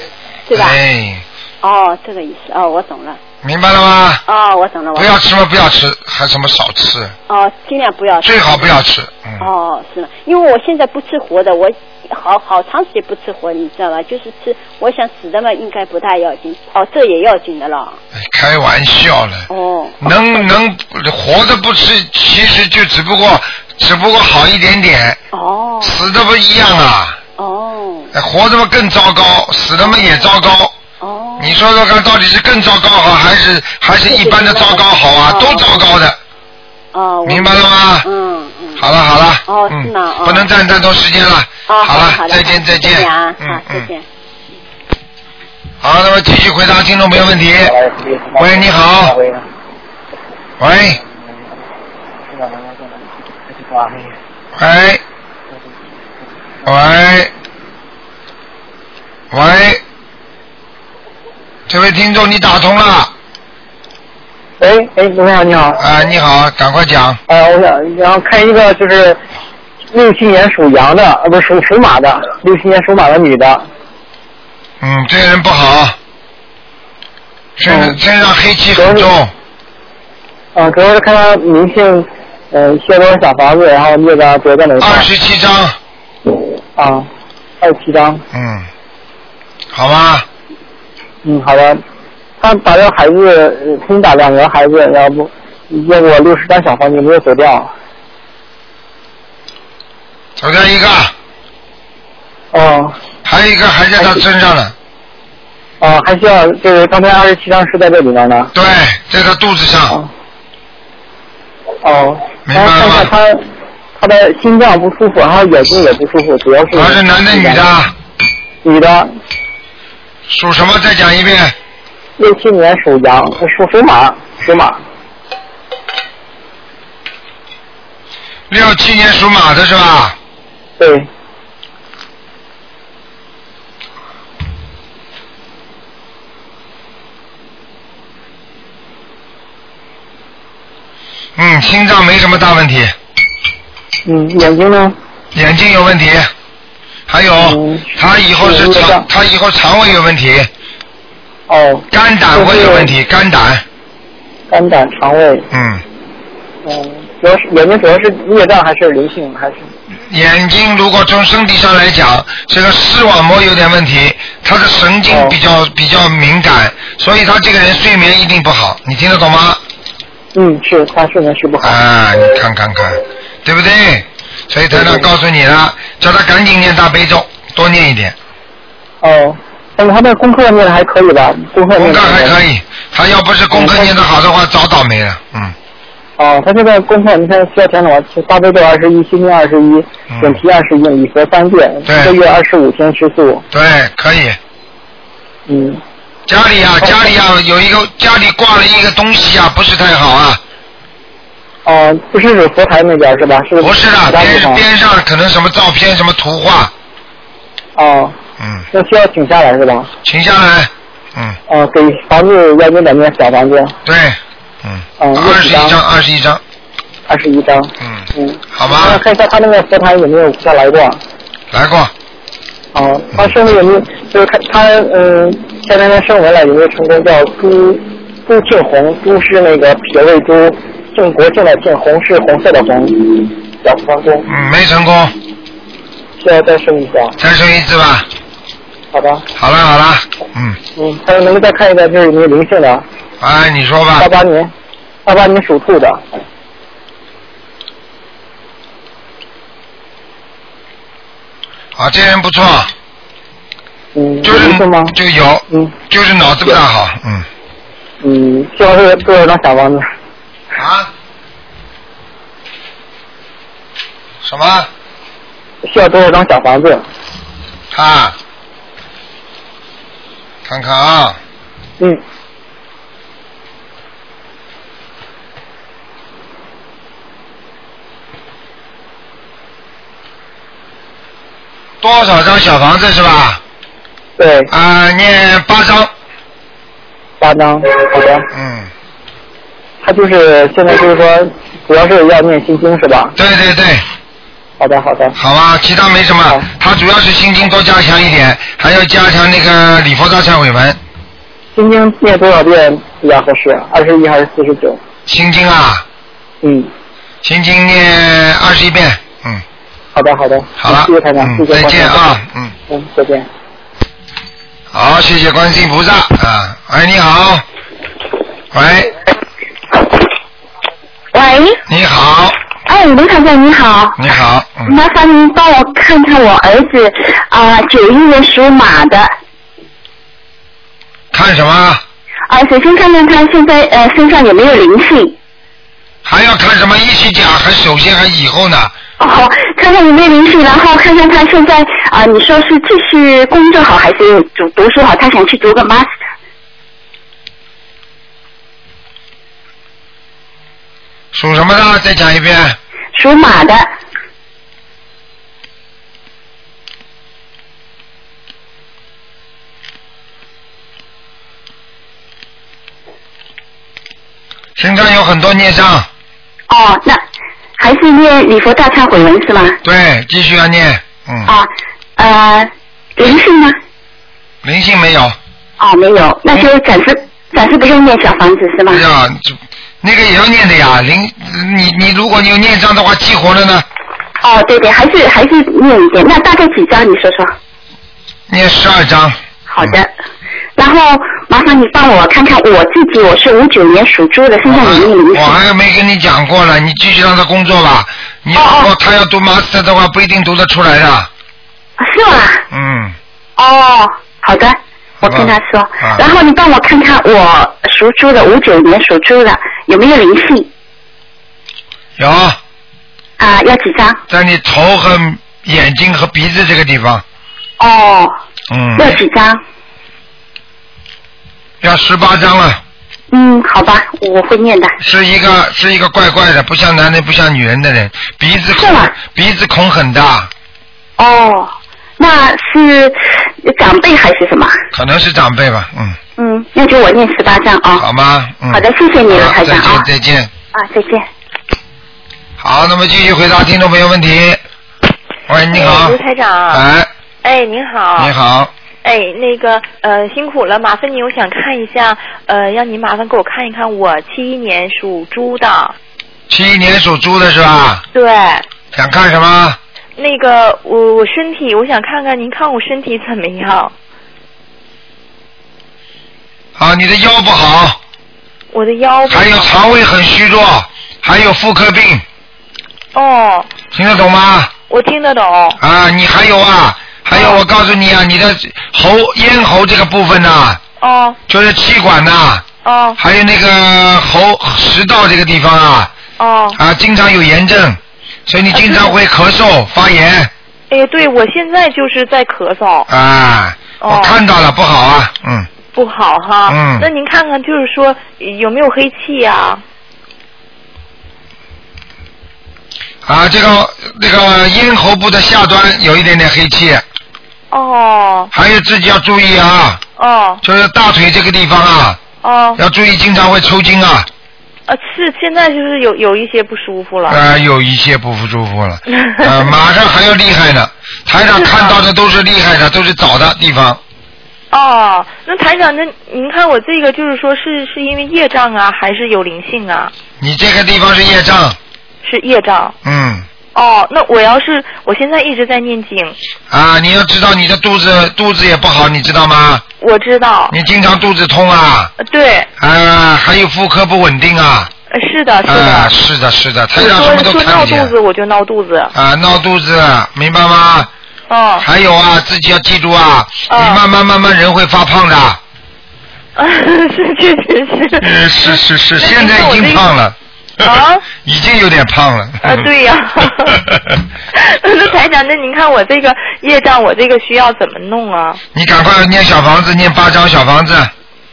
S7: 对吧？
S1: 哎，
S7: 哦，这个意思哦，我懂了。
S1: 明白了吗？
S7: 哦，我懂了，
S1: 不要吃嘛，不要吃，还什么少吃，
S7: 哦，尽量不要吃。
S1: 最好不要吃。嗯，
S7: 哦，是吗？因为我现在不吃活的，我好好长时间不吃活，你知道吧？就是吃，我想死的嘛，应该不大要紧。哦，这也要紧的了。
S1: 哎开玩笑了。
S7: 哦。
S1: 能能活的不吃，其实就只不过只不过好一点点，
S7: 哦。
S1: 死的不一样啊。
S7: 哦。
S1: 哎活着嘛更糟糕，死的嘛也糟糕。
S7: 哦。
S1: 你说说看，到底是更糟糕好，还是还是一般的糟糕好啊？都糟糕的。
S7: 哦。
S1: 明白了吗？
S7: 嗯嗯。
S1: 好了好了。
S7: 哦，
S1: 嗯不能占太多时间了。
S7: 哦，
S1: 好了再见再见嗯，
S7: 再
S1: 嗯
S7: 见。
S1: 好，那么继续回答听众朋友问题。喂，你好。喂。喂。喂。喂。这位听众，你打通了。
S8: 喂，哎，卢好，你好。
S1: 啊，你好，赶快讲。
S8: 啊，我想然后看一个就是六七年属羊的，啊，不是属属马的，六七年属马的女的，
S1: 嗯，这个人不好，身、
S8: 嗯
S1: 身上黑气很重。
S8: 啊，主要是看她灵性，呃，需要多少小房子，然后那个多在哪个
S1: 二十七张。
S8: 啊，二十七张，
S1: 嗯，好吧，
S8: 嗯，好的。他打掉孩子，呃新打两个孩子，然后不结果六十张小房子没有走掉。
S1: 走掉一个，
S8: 哦，
S1: 还有一个还在他身上呢。
S8: 哦，还需要就是刚才二十七张是在这里面呢。
S1: 对，在他肚子上。
S8: 哦，
S1: 明白了
S8: 然后看一下
S1: 吗？
S8: 他他的心脏不舒服，然后眼睛也不舒服，主要是。
S1: 他是男的女的？
S8: 女的，
S1: 属什么？再讲一遍。
S8: 六七年属羊，属属马，属马。
S1: 六七年属马的是吧？
S8: 对。
S1: 嗯，心脏没什么大问题，
S8: 嗯，眼睛呢？
S1: 眼睛有问题，还有、他以后是肠，他以后肠胃有问题，
S8: 哦。
S1: 肝胆会有问题，肝胆。
S8: 肝胆肠胃。
S1: 嗯。
S8: 嗯，主要是眼睛主要是孽障还是灵性还是？
S1: 眼睛如果从身体上来讲，这个视网膜有点问题，他的神经比较、比较敏感，所以他这个人睡眠一定不好，你听得懂吗？
S8: 嗯，是他睡眠睡不好。
S1: 啊，你看看看，对不对？所以台长告诉你了，叫他赶紧念大悲咒，多念一点。
S8: 哦，但是他的功课念的还可以吧？功课
S1: 功课还可以，他要不是功课念得好的话，早倒霉了。嗯，
S8: 哦，他现在功课你看需要填什么？大悲咒二十一，心经二十一，准提二十一，礼佛三遍，一个月二十五天吃素。
S1: 对，可以。
S8: 嗯，
S1: 家里啊，家里啊，有一个家里挂了一个东西啊，不是太好啊。
S8: 哦，不是指佛台那边是吧？是
S1: 不是的，
S8: 其他。
S1: 边边上可能什么照片、什么图画，
S8: 哦，
S1: 嗯，
S8: 那需要请下来是吧？
S1: 请下来。嗯，
S8: 哦，给房子要几百面小房子。
S1: 对，嗯，
S8: 嗯，
S1: 二十一张，二十一张，
S8: 二十一张。
S1: 嗯，
S8: 嗯，
S1: 好吧
S8: 那看一下他那个佛台有没有下来过？
S1: 来过，
S8: 哦，他生的有没有？就是看他嗯，前两天生完了有没有成功？叫朱朱庆红，朱是那个撇位朱，庆国庆的建，红是红色的红，小成功。
S1: 嗯，没成功，
S8: 需要再生一下。
S1: 再生一次吧。
S8: 好的。
S1: 好了好了，嗯，
S8: 嗯，还有能不能再看一个就是有没有灵性的？
S1: 哎，你说吧
S8: 八，八年，八八年属兔的。
S1: 啊，这人不错，
S8: 嗯，
S1: 就是
S8: 吗？
S1: 就有，
S8: 嗯
S1: 就是脑子不大好，嗯，
S8: 嗯，需要多多少张小房子？
S1: 啊，什么？
S8: 需要多少张小房子？
S1: 啊，看看啊，
S8: 嗯，
S1: 多少张小房子是吧？
S8: 对，
S1: 啊，念八张，
S8: 八张。好的。
S1: 嗯，
S8: 他就是现在就是说，主要是要念心经是吧？
S1: 对对对，
S8: 好的，好的。
S1: 好吧，其他没什么，他主要是心经多加强一点，还要加强那个礼佛大忏悔文。
S8: 心经念多少遍比较合适？二十一还是四十九？
S1: 心经啊，
S8: 嗯，
S1: 心经念二十一遍，嗯，
S8: 好的，好的。
S1: 好了
S8: 谢谢台长，
S1: 嗯
S8: 谢谢
S1: 再见啊，嗯，
S8: 嗯，再见。
S1: 好，谢谢观世音菩萨啊，喂，你好，喂，
S6: 喂，
S1: 你好，
S6: 哎，卢台长你好，
S1: 你好，嗯，
S6: 麻烦您帮我看看我儿子啊，九、一年属马的
S1: 看什么？
S6: 啊，首先看看他现在呃身上有没有灵性，
S1: 还要看什么？一起讲，还首先还以后呢？
S6: 哦，看看有没有灵性，然后看看他现在啊，你说是继续工作好还是读读书好？他想去读个 master。
S1: 属什么的？再讲一遍。
S6: 属马的，
S1: 身上有很多孽障，
S6: 哦，那还是念礼佛大忏悔文是吗？
S1: 对，继续要念，嗯，
S6: 啊，呃，灵性呢？
S1: 灵性没有，
S6: 哦，没有，那就暂时暂时不用念小房子是吗？
S1: 哎呀，这那个也要念的呀，灵，你你如果你有念章的话，激活了呢，
S6: 哦，对对，还是还是念一遍。那大概几张？你说说。
S1: 念十二张，
S6: 好的。然后麻烦你帮我看看我自己，我是五九年属猪的，身上有没有灵
S1: 我
S6: 性？
S1: 还没跟你讲过了，你继续让他工作吧。你如果他要读 master 的话，不一定读得出来的。
S6: 是吗？
S1: 嗯，
S6: 哦，好的，我跟他说。
S1: 啊
S6: 然后你帮我看看我属猪的，五九年属猪的有没有灵性？
S1: 有
S6: 啊，要几张？
S1: 在你头和眼睛和鼻子这个地方，
S6: 哦，
S1: 嗯，
S6: 要几张？
S1: 要十八张了。
S6: 嗯，好吧，我会念的。
S1: 是一个是一个怪怪的，不像男人不像女人的人，鼻子孔
S6: 是吗
S1: 鼻子孔很大，
S6: 哦，那是长辈还是什么？
S1: 可能是长辈吧，嗯，
S6: 嗯，那就我念十八章啊。
S1: 好吗？嗯，
S6: 好的，谢谢你了，
S1: 再
S6: 台长啊
S1: 见。再见。
S6: 啊，再见。
S1: 好，那么继续回答听众朋友问题。喂，你好
S9: 刘，台长。
S1: 哎，
S9: 哎，您好。
S1: 你。好，
S9: 哎，那个呃，辛苦了，麻烦你，我想看一下，呃，让您麻烦给我看一看，我七一年属猪的。
S1: 七一年属猪的是吧？
S9: 对。
S1: 想看什么？
S9: 那个我我身体，我想看看您看我身体怎么样？
S1: 啊，你的腰不好，
S9: 我的腰不好。
S1: 还有肠胃很虚弱，还有妇科病，
S9: 哦，
S1: 听得懂吗？
S9: 我听得懂。
S1: 啊，你还有啊，还有我告诉你啊，你的喉咽喉这个部分呐、
S9: 哦
S1: 就是气管呐、
S9: 哦
S1: 还有那个喉食道这个地方啊，
S9: 哦，
S1: 啊，经常有炎症，所以你经常会咳嗽、发炎。
S9: 哎，对，我现在就是在咳嗽，
S1: 啊。
S9: 哦。
S1: 我看到了，不好啊，嗯，
S9: 不好哈。
S1: 嗯。
S9: 那您看看，就是说有没有黑气呀、
S1: 啊，这个那个咽喉部的下端有一点点黑气，
S9: 哦。
S1: 还有自己要注意啊，
S9: 哦。
S1: 就是大腿这个地方啊，
S9: 哦，
S1: 要注意，经常会抽筋啊，
S9: 呃，是现在就是有有一些不舒服了。
S1: 啊，有一些不舒服了，呃，马上还要厉害呢。台长看到的都是厉害的，都是早的地方。
S9: 哦，那台长，那您看我这个就是说是是因为业障啊，还是有灵性啊？
S1: 你这个地方是业障，
S9: 是业障。
S1: 嗯，
S9: 哦，那我要是我现在一直在念经，
S1: 啊，你要知道你的肚子肚子也不好，你知道吗？
S9: 我知道。
S1: 你经常肚子痛啊，
S9: 呃对，
S1: 啊，还有妇科不稳定啊，
S9: 呃是的，是的。
S1: 啊，是的，是的，台
S9: 我
S1: 长什么都看
S9: 闹肚子，我就闹肚子。
S1: 啊，闹肚子，明白吗？
S9: 哦。
S1: 还有啊，自己要记住啊，你慢慢慢慢人会发胖的，
S9: 是，确实是。
S1: 呃是是是，现在已经胖了，
S9: 啊，
S1: 已经有点胖了。
S9: 啊，对呀。那台长，那您看我这个业障，我这个需要怎么弄啊？
S1: 你赶快念小房子，念八张小房子。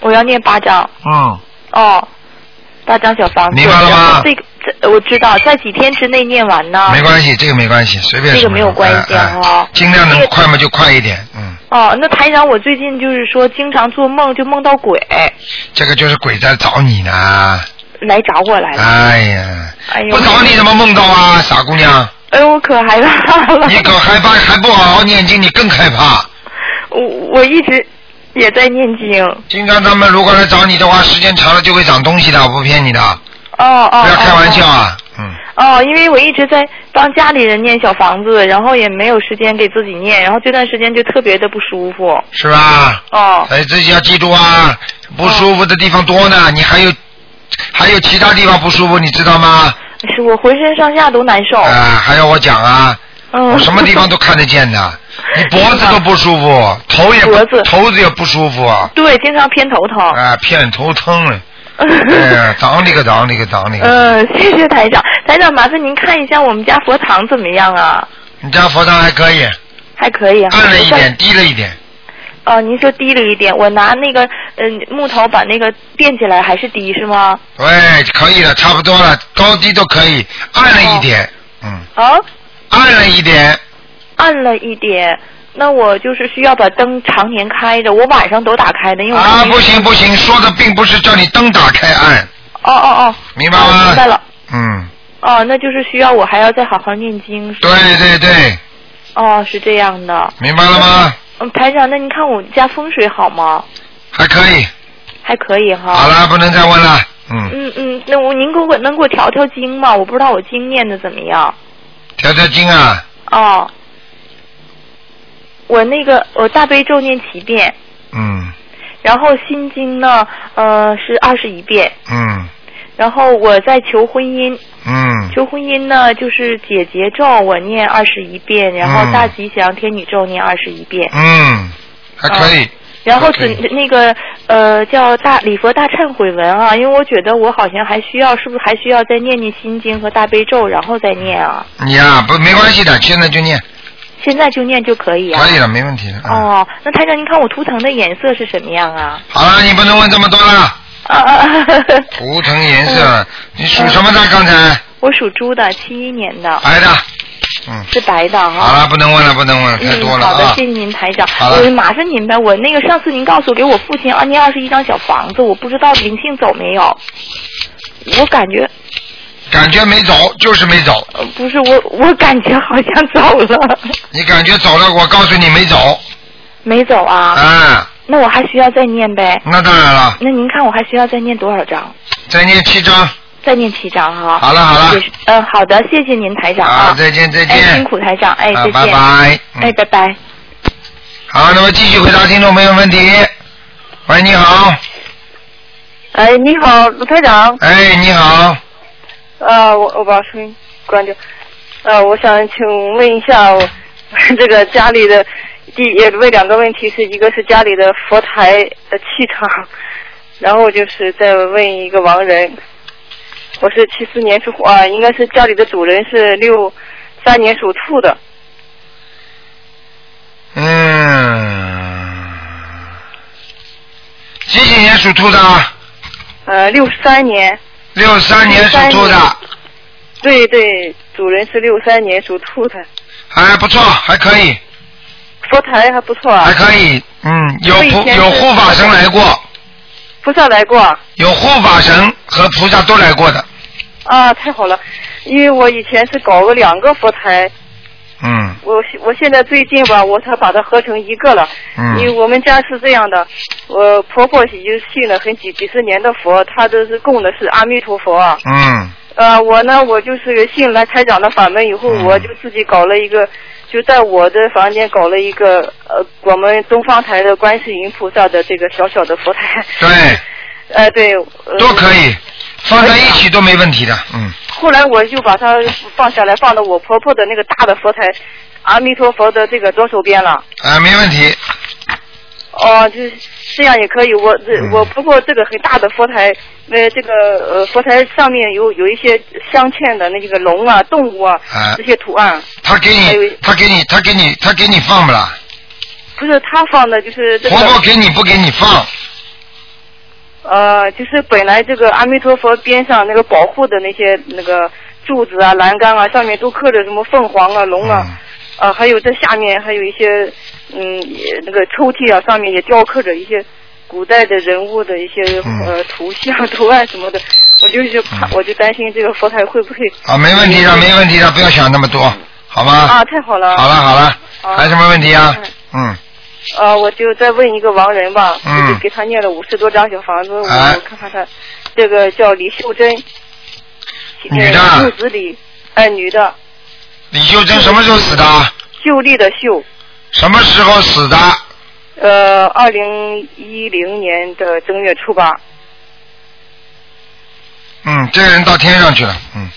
S9: 我要念八张。
S1: 嗯。
S9: 哦，八张小房子。
S1: 明白了吗
S9: 这个这我知道，在几天之内念完呢。
S1: 没关系，这个没关系，随便
S9: 这个没有关系
S1: 哎哎
S9: 哈。
S1: 尽量能快嘛就快一点，嗯，
S9: 哦，那台长，我最近就是说经常做梦，就梦到鬼
S1: 这个就是鬼在找你呢。
S9: 来找我来了。
S1: 哎呀，
S9: 哎呦。
S1: 不找你怎么梦到啊，傻姑娘？
S9: 哎呦，我可害怕了。
S1: 你可害怕，还不好好念经，你更害怕。
S9: 我我一直也在念经。
S1: 经常他们如果来找你的话，时间长了就会长东西的，我不骗你的，
S9: 哦哦。
S1: 不要开玩笑
S9: 哦。
S1: 啊。嗯，
S9: 哦，因为我一直在帮家里人念小房子，然后也没有时间给自己念，然后这段时间就特别的不舒服。
S1: 是吧？
S9: 哦。
S1: 哎，自己要记住啊，不舒服的地方多呢，你还有还有其他地方不舒服，你知道吗？
S9: 是我浑身上下都难受。
S1: 啊，还要我讲啊？
S9: 嗯。
S1: 我什么地方都看得见的，你脖子都不舒服，头也脖子头子也不舒服啊，
S9: 对，经常偏头疼。
S1: 啊，偏头疼了，哎呀，当你个当你个当你个，
S9: 嗯，谢谢台长。台长，麻烦您看一下我们家佛堂怎么样啊？
S1: 你家佛堂还可以，
S9: 还可以啊。
S1: 暗了一点，低了一点，
S9: 哦，您说低了一点，我拿那个嗯木头把那个垫起来，还是低是吗？
S1: 对，可以了，差不多了，高低都可以，暗了一点，嗯，
S9: 啊？
S1: 暗了一点，
S9: 暗了一点。那我就是需要把灯常年开着，我晚上都打开的，因为我
S1: 啊，不行不行，说的并不是叫你灯打开暗，
S9: 哦哦哦，
S1: 明白吗？
S9: 哦明白了。
S1: 嗯，
S9: 哦，那就是需要我还要再好好念经。
S1: 对对对，
S9: 哦，是这样的。
S1: 明白了吗？
S9: 嗯，台长，那您看我家风水好吗？
S1: 还可以，
S9: 还可以哈。
S1: 好了，不能再问了，嗯，
S9: 嗯嗯，那我您给我能给我调调经吗？我不知道我经念的怎么样。
S1: 调调经啊，
S9: 哦，我那个我大悲咒念七遍，
S1: 嗯
S9: 然后心经呢，呃是二十一遍，
S1: 嗯
S9: 然后我在求婚姻，
S1: 嗯
S9: 求婚姻呢就是姐姐咒我念二十一遍，然后
S1: 嗯
S9: 大吉祥天女咒念二十一遍，
S1: 嗯，还可以，
S9: 然后准那个呃叫大礼佛大忏悔文啊，因为我觉得我好像还需要，是不是还需要再念念心经和大悲咒，然后再念啊？
S1: 你呀、不没关系的，现在就念，
S9: 现在就念就可以啊？
S1: 可以了，没问题的。嗯
S9: 哦，那台长，您看我图腾的颜色是什么样啊？
S1: 好了，你不能问这么多了。
S9: 啊啊啊！
S1: 图腾颜色，你属什么的？刚才
S9: 我属猪的，七一年的，
S1: 白的，嗯，
S9: 是白的哈。
S1: 好了，不能问了，不能问了，太多
S9: 嗯，
S1: 了
S9: 好的，
S1: 啊
S9: 谢。谢您台长。
S1: 好了
S9: 我麻烦您呗，我那个上次您告诉我给我父亲啊念二十一张小房子，我不知道灵性走没有。我感觉
S1: 感觉没走，就是没走。
S9: 呃不是我，我感觉好像走了，
S1: 你感觉走了，我告诉你没走。
S9: 没走啊。
S1: 嗯，
S9: 那我还需要再念呗？
S1: 那当然了，
S9: 那您看我还需要再念多少张？
S1: 再念七章。
S9: 再念七张哈。
S1: 好了好了
S9: 嗯，好的，谢谢您台长
S1: 啊，再见再
S9: 见，辛。苦台长，哎，
S1: 啊
S9: 再见。
S1: 拜拜嗯
S9: 哎，拜拜。
S1: 好，那么继续回答听众朋友问题。喂，你好。
S10: 哎，你好，卢台长。
S1: 哎，你好。
S10: 呃，我我把声音关掉。呃，我想请问一下，我 这个家里的第也问两个问题，是一个是家里的佛台的气场，然后就是再问一个亡人。我是七四年属虎啊，应该是家里的主人是六三年属兔的。
S1: 嗯，几几年属兔的？
S10: 呃，六三年。
S1: 六三年属兔的。
S10: 对对，主人是六三年属兔的。
S1: 还不错，还可以。
S10: 佛台还不错啊。
S1: 还可以，嗯，有菩有护法神来过。
S10: 菩萨来过。
S1: 有护法神和菩萨都来过的。
S10: 啊，太好了！因为我以前是搞了两个佛台。
S1: 嗯。
S10: 我我现在最近吧，我才把它合成一个了。
S1: 嗯。
S10: 因为我们家是这样的，我婆婆已经信了很几几十年的佛，她都是供的是阿弥陀佛。
S1: 嗯。
S10: 呃，我呢，我就是信了台长的法门以后，我就自己搞了一个，就在我的房间搞了一个呃，我们东方台的观世音菩萨的这个小小的佛台。
S1: 对。
S10: 呃，对。呃
S1: 都可以，放在一起都没问题的，嗯。
S10: 后来我就把它放下来，放到我婆婆的那个大的佛台，阿弥陀佛的这个左手边了。
S1: 啊，没问题。
S10: 哦，就是这样也可以。我这、我婆婆这个很大的佛台，呃，这个呃佛台上面有有一些镶嵌的那个龙啊、动物啊、
S1: 啊
S10: 这些图案。
S1: 他给你，他给你，他给你，他给你放不啦？
S10: 不是他放的，就是这个。
S1: 婆婆给你不给你放？
S10: 呃，就是本来这个阿弥陀佛边上那个保护的那些那个柱子啊、栏杆啊，上面都刻着什么凤凰啊、龙啊，啊，还有这下面还有一些嗯也那个抽屉啊，上面也雕刻着一些古代的人物的一些、呃图像、图案什么的。我就是怕，我就担心这个佛台会不会
S1: 啊，没问题的，没问题的，不要想那么多，好吗？
S10: 啊，太好了。
S1: 好了好了，
S10: 啊
S1: 还有什么问题啊？嗯，
S10: 呃，我就再问一个亡人吧，
S1: 嗯。
S10: 就是给他念了五十多张小房子，我
S1: 哎。
S10: 看看他，这个叫李秀珍，
S1: 女的
S10: 呃木子李，哎，女的，
S1: 李秀珍什么时候死的？
S10: 秀丽的秀，
S1: 什么时候死的？
S10: 呃，二零一零年的正月初八，
S1: 嗯，这个人到天上去了，嗯，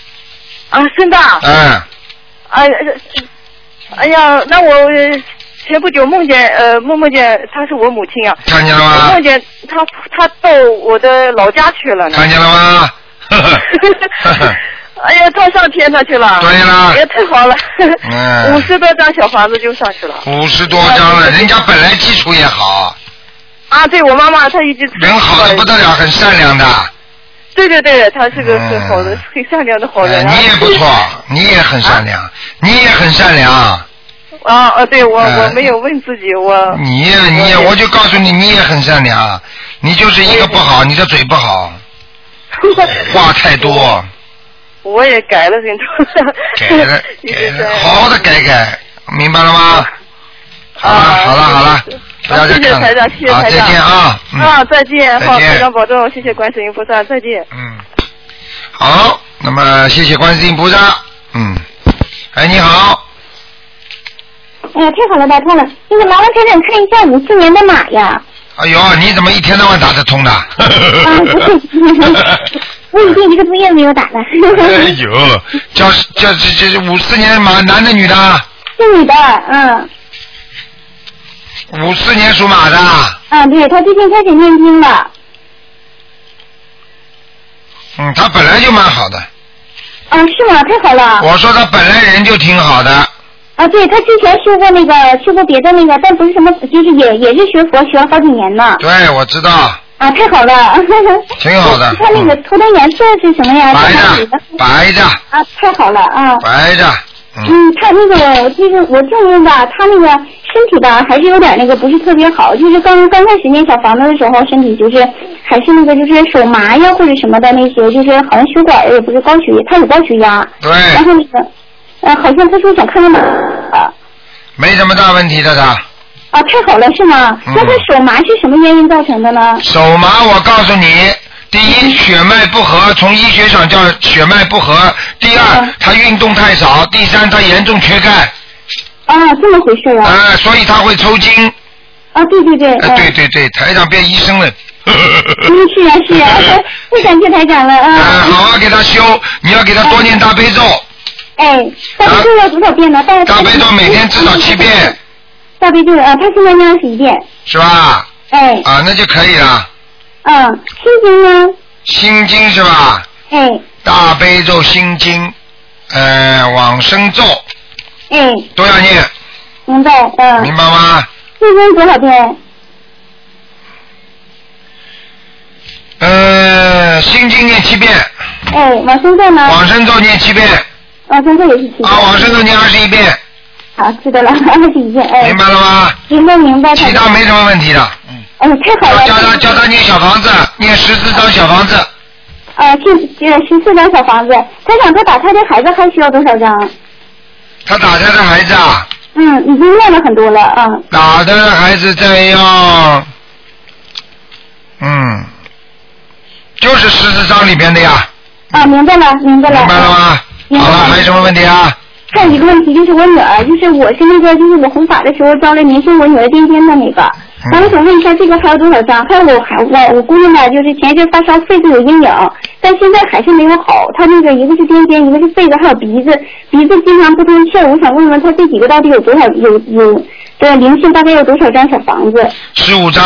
S10: 啊，真的，
S1: 哎，
S10: 哎，呃哎呀，那我呃前不久梦见呃梦梦见她是我母亲啊，
S1: 看见了吗
S10: 梦？见她她到我的老家去了呢，
S1: 看见了吗？
S10: 哎呀，她上天上去了。
S1: 对了
S10: 哎呀，太好了。
S1: 嗯
S10: 五十多张小房子就上去了。
S1: 五十多张了，人家本来基础也好，
S10: 啊，对我妈妈她一直。
S1: 人好的不得了，很善良的，
S10: 对对对，她是个很好的、很善良的好人
S1: 你也不错，你也很善良，你也很善良，
S10: 啊啊，对我
S1: 哎
S10: 我没有问自己，我。
S1: 你也你也，我就告诉你，你也很善良，你就是一个不好，你的嘴不好，话太多，
S10: 我也改了很多。
S1: 改了
S10: 改了。
S1: 好好的改改，明白了吗？好了好了好了，不要再
S10: 谢谢台长，谢谢
S1: 好，
S10: 台长。
S1: 再见啊，嗯
S10: 啊，再见，好，台长保重，谢谢观世音菩萨，再见。
S1: 嗯，好，那么谢谢观世音菩萨，嗯，哎，你好，
S11: 哎呀，太好了，打通了。那个麻烦台长看一下五四年的马呀。
S1: 哎呦，你怎么一天到晚打得通的？
S11: 啊，不是，不一定，一个多月没有打了。
S1: 哎呦，叫叫这这五四年马男的女的？
S11: 是女的，嗯，
S1: 五四年属马的，
S11: 啊，对，他最近开始念经了。
S1: 嗯，他本来就蛮好的。
S11: 啊，是吗？太好了。
S1: 我说他本来人就挺好的，
S11: 啊，对他之前修过那个，修过别的那个，但不是什么，就是也也是学佛，学了好几年呢。
S1: 对，我知道，
S11: 啊，太好了。
S1: 挺好的，
S11: 他那个图的颜色是什么呀？
S1: 白
S11: 的。
S1: 白的，
S11: 啊，太好了啊。
S1: 白的，
S11: 嗯，他那个就是我证明吧，他那个身体吧还是有点那个不是特别好，就是刚刚开始念小房子的时候，身体就是还是那个就是手麻呀或者什么的那些，就是好像血管也不是高血，他有高血压。
S1: 对。
S11: 然后那个，呃，好像他说想看看哪啊
S1: 没什么大问题的他。
S11: 啊，太好了是吗？
S1: 嗯
S11: 那他手麻是什么原因造成的呢？
S1: 手麻，我告诉你，第一血脉不和，从医学上叫血脉不和；第二，他运动太少；第三，他严重缺钙。
S11: 啊，这么回事啊。
S1: 啊，所以他会抽筋。
S11: 啊，对对对。
S1: 啊，对对对，台长变医生了。
S11: 嗯，是啊是啊，太感谢台长了啊。
S1: 好好给他修，你要给他多念大悲咒。
S11: 哎，大悲咒要多少遍呢？大
S1: 大悲咒每天至少七遍。
S11: 大悲咒啊，他现在念二十一遍。
S1: 是吧？
S11: 哎。
S1: 啊，那就可以了。
S11: 嗯，心经呢？
S1: 心经是吧？
S11: 哎。
S1: 大悲咒、心经，呃，往生咒。
S11: 哎。
S1: 都要念。
S11: 明白，嗯。
S1: 明白吗？
S11: 心经多少遍？
S1: 呃，心经念七遍。
S11: 哎，往生咒呢？
S1: 往生咒念七遍。
S11: 往生咒也是七遍。
S1: 啊，往生咒念二十一遍。
S11: 好，知道了，二十一遍，哎。
S1: 明白了吗？
S11: 明白明白。
S1: 其他没什么问题的。
S11: 嗯。哎，太好了。
S1: 教他教他念小房子，念十四张小房子。
S11: 啊，就呃十四张小房子。他想他打胎的孩子还需要多少张？
S1: 他打胎的孩子啊。
S11: 嗯，已经念了很多了啊。
S1: 打胎的孩子再要，嗯，就是十四张里边的呀。
S11: 啊，明白了，明白了。
S1: 明白了吗？好了，还有什么问题啊？
S11: 还有一个问题就是我女儿，就是我是那个就是我弘法的时候招来明星我女儿颠颠的那个，然后我想问一下这个还有多少张？还有我还我我姑娘呢，就是前一阵发烧，肺子有阴影，但现在还是没有好。她那个一个是颠颠，一个是肺子，还有鼻子，鼻子经常不通气儿。我想问问她这几个到底有多少有有的灵性，大概有多少张小房子？
S1: 十五张。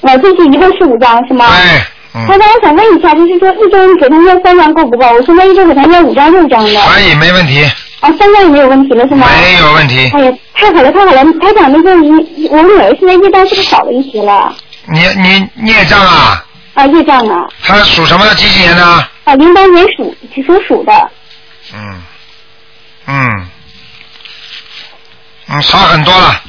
S11: 我这是一共十五张是吗？
S1: 对。
S11: 他让我想问一下，就是说一周给他念三张够不够？我现在一周给他念五张六张的。
S1: 可以，没问题。
S11: 啊，三张也没有问题了是吗？
S1: 没有问题。
S11: 哎呀，太好了太好了！台长那个你，我女儿现在业障是不是少了一些了？
S1: 你你孽障啊？
S11: 啊，业障啊。
S1: 他属什么？几几年的？
S11: 啊，零八年属属鼠的。
S1: 嗯嗯嗯，少很多了。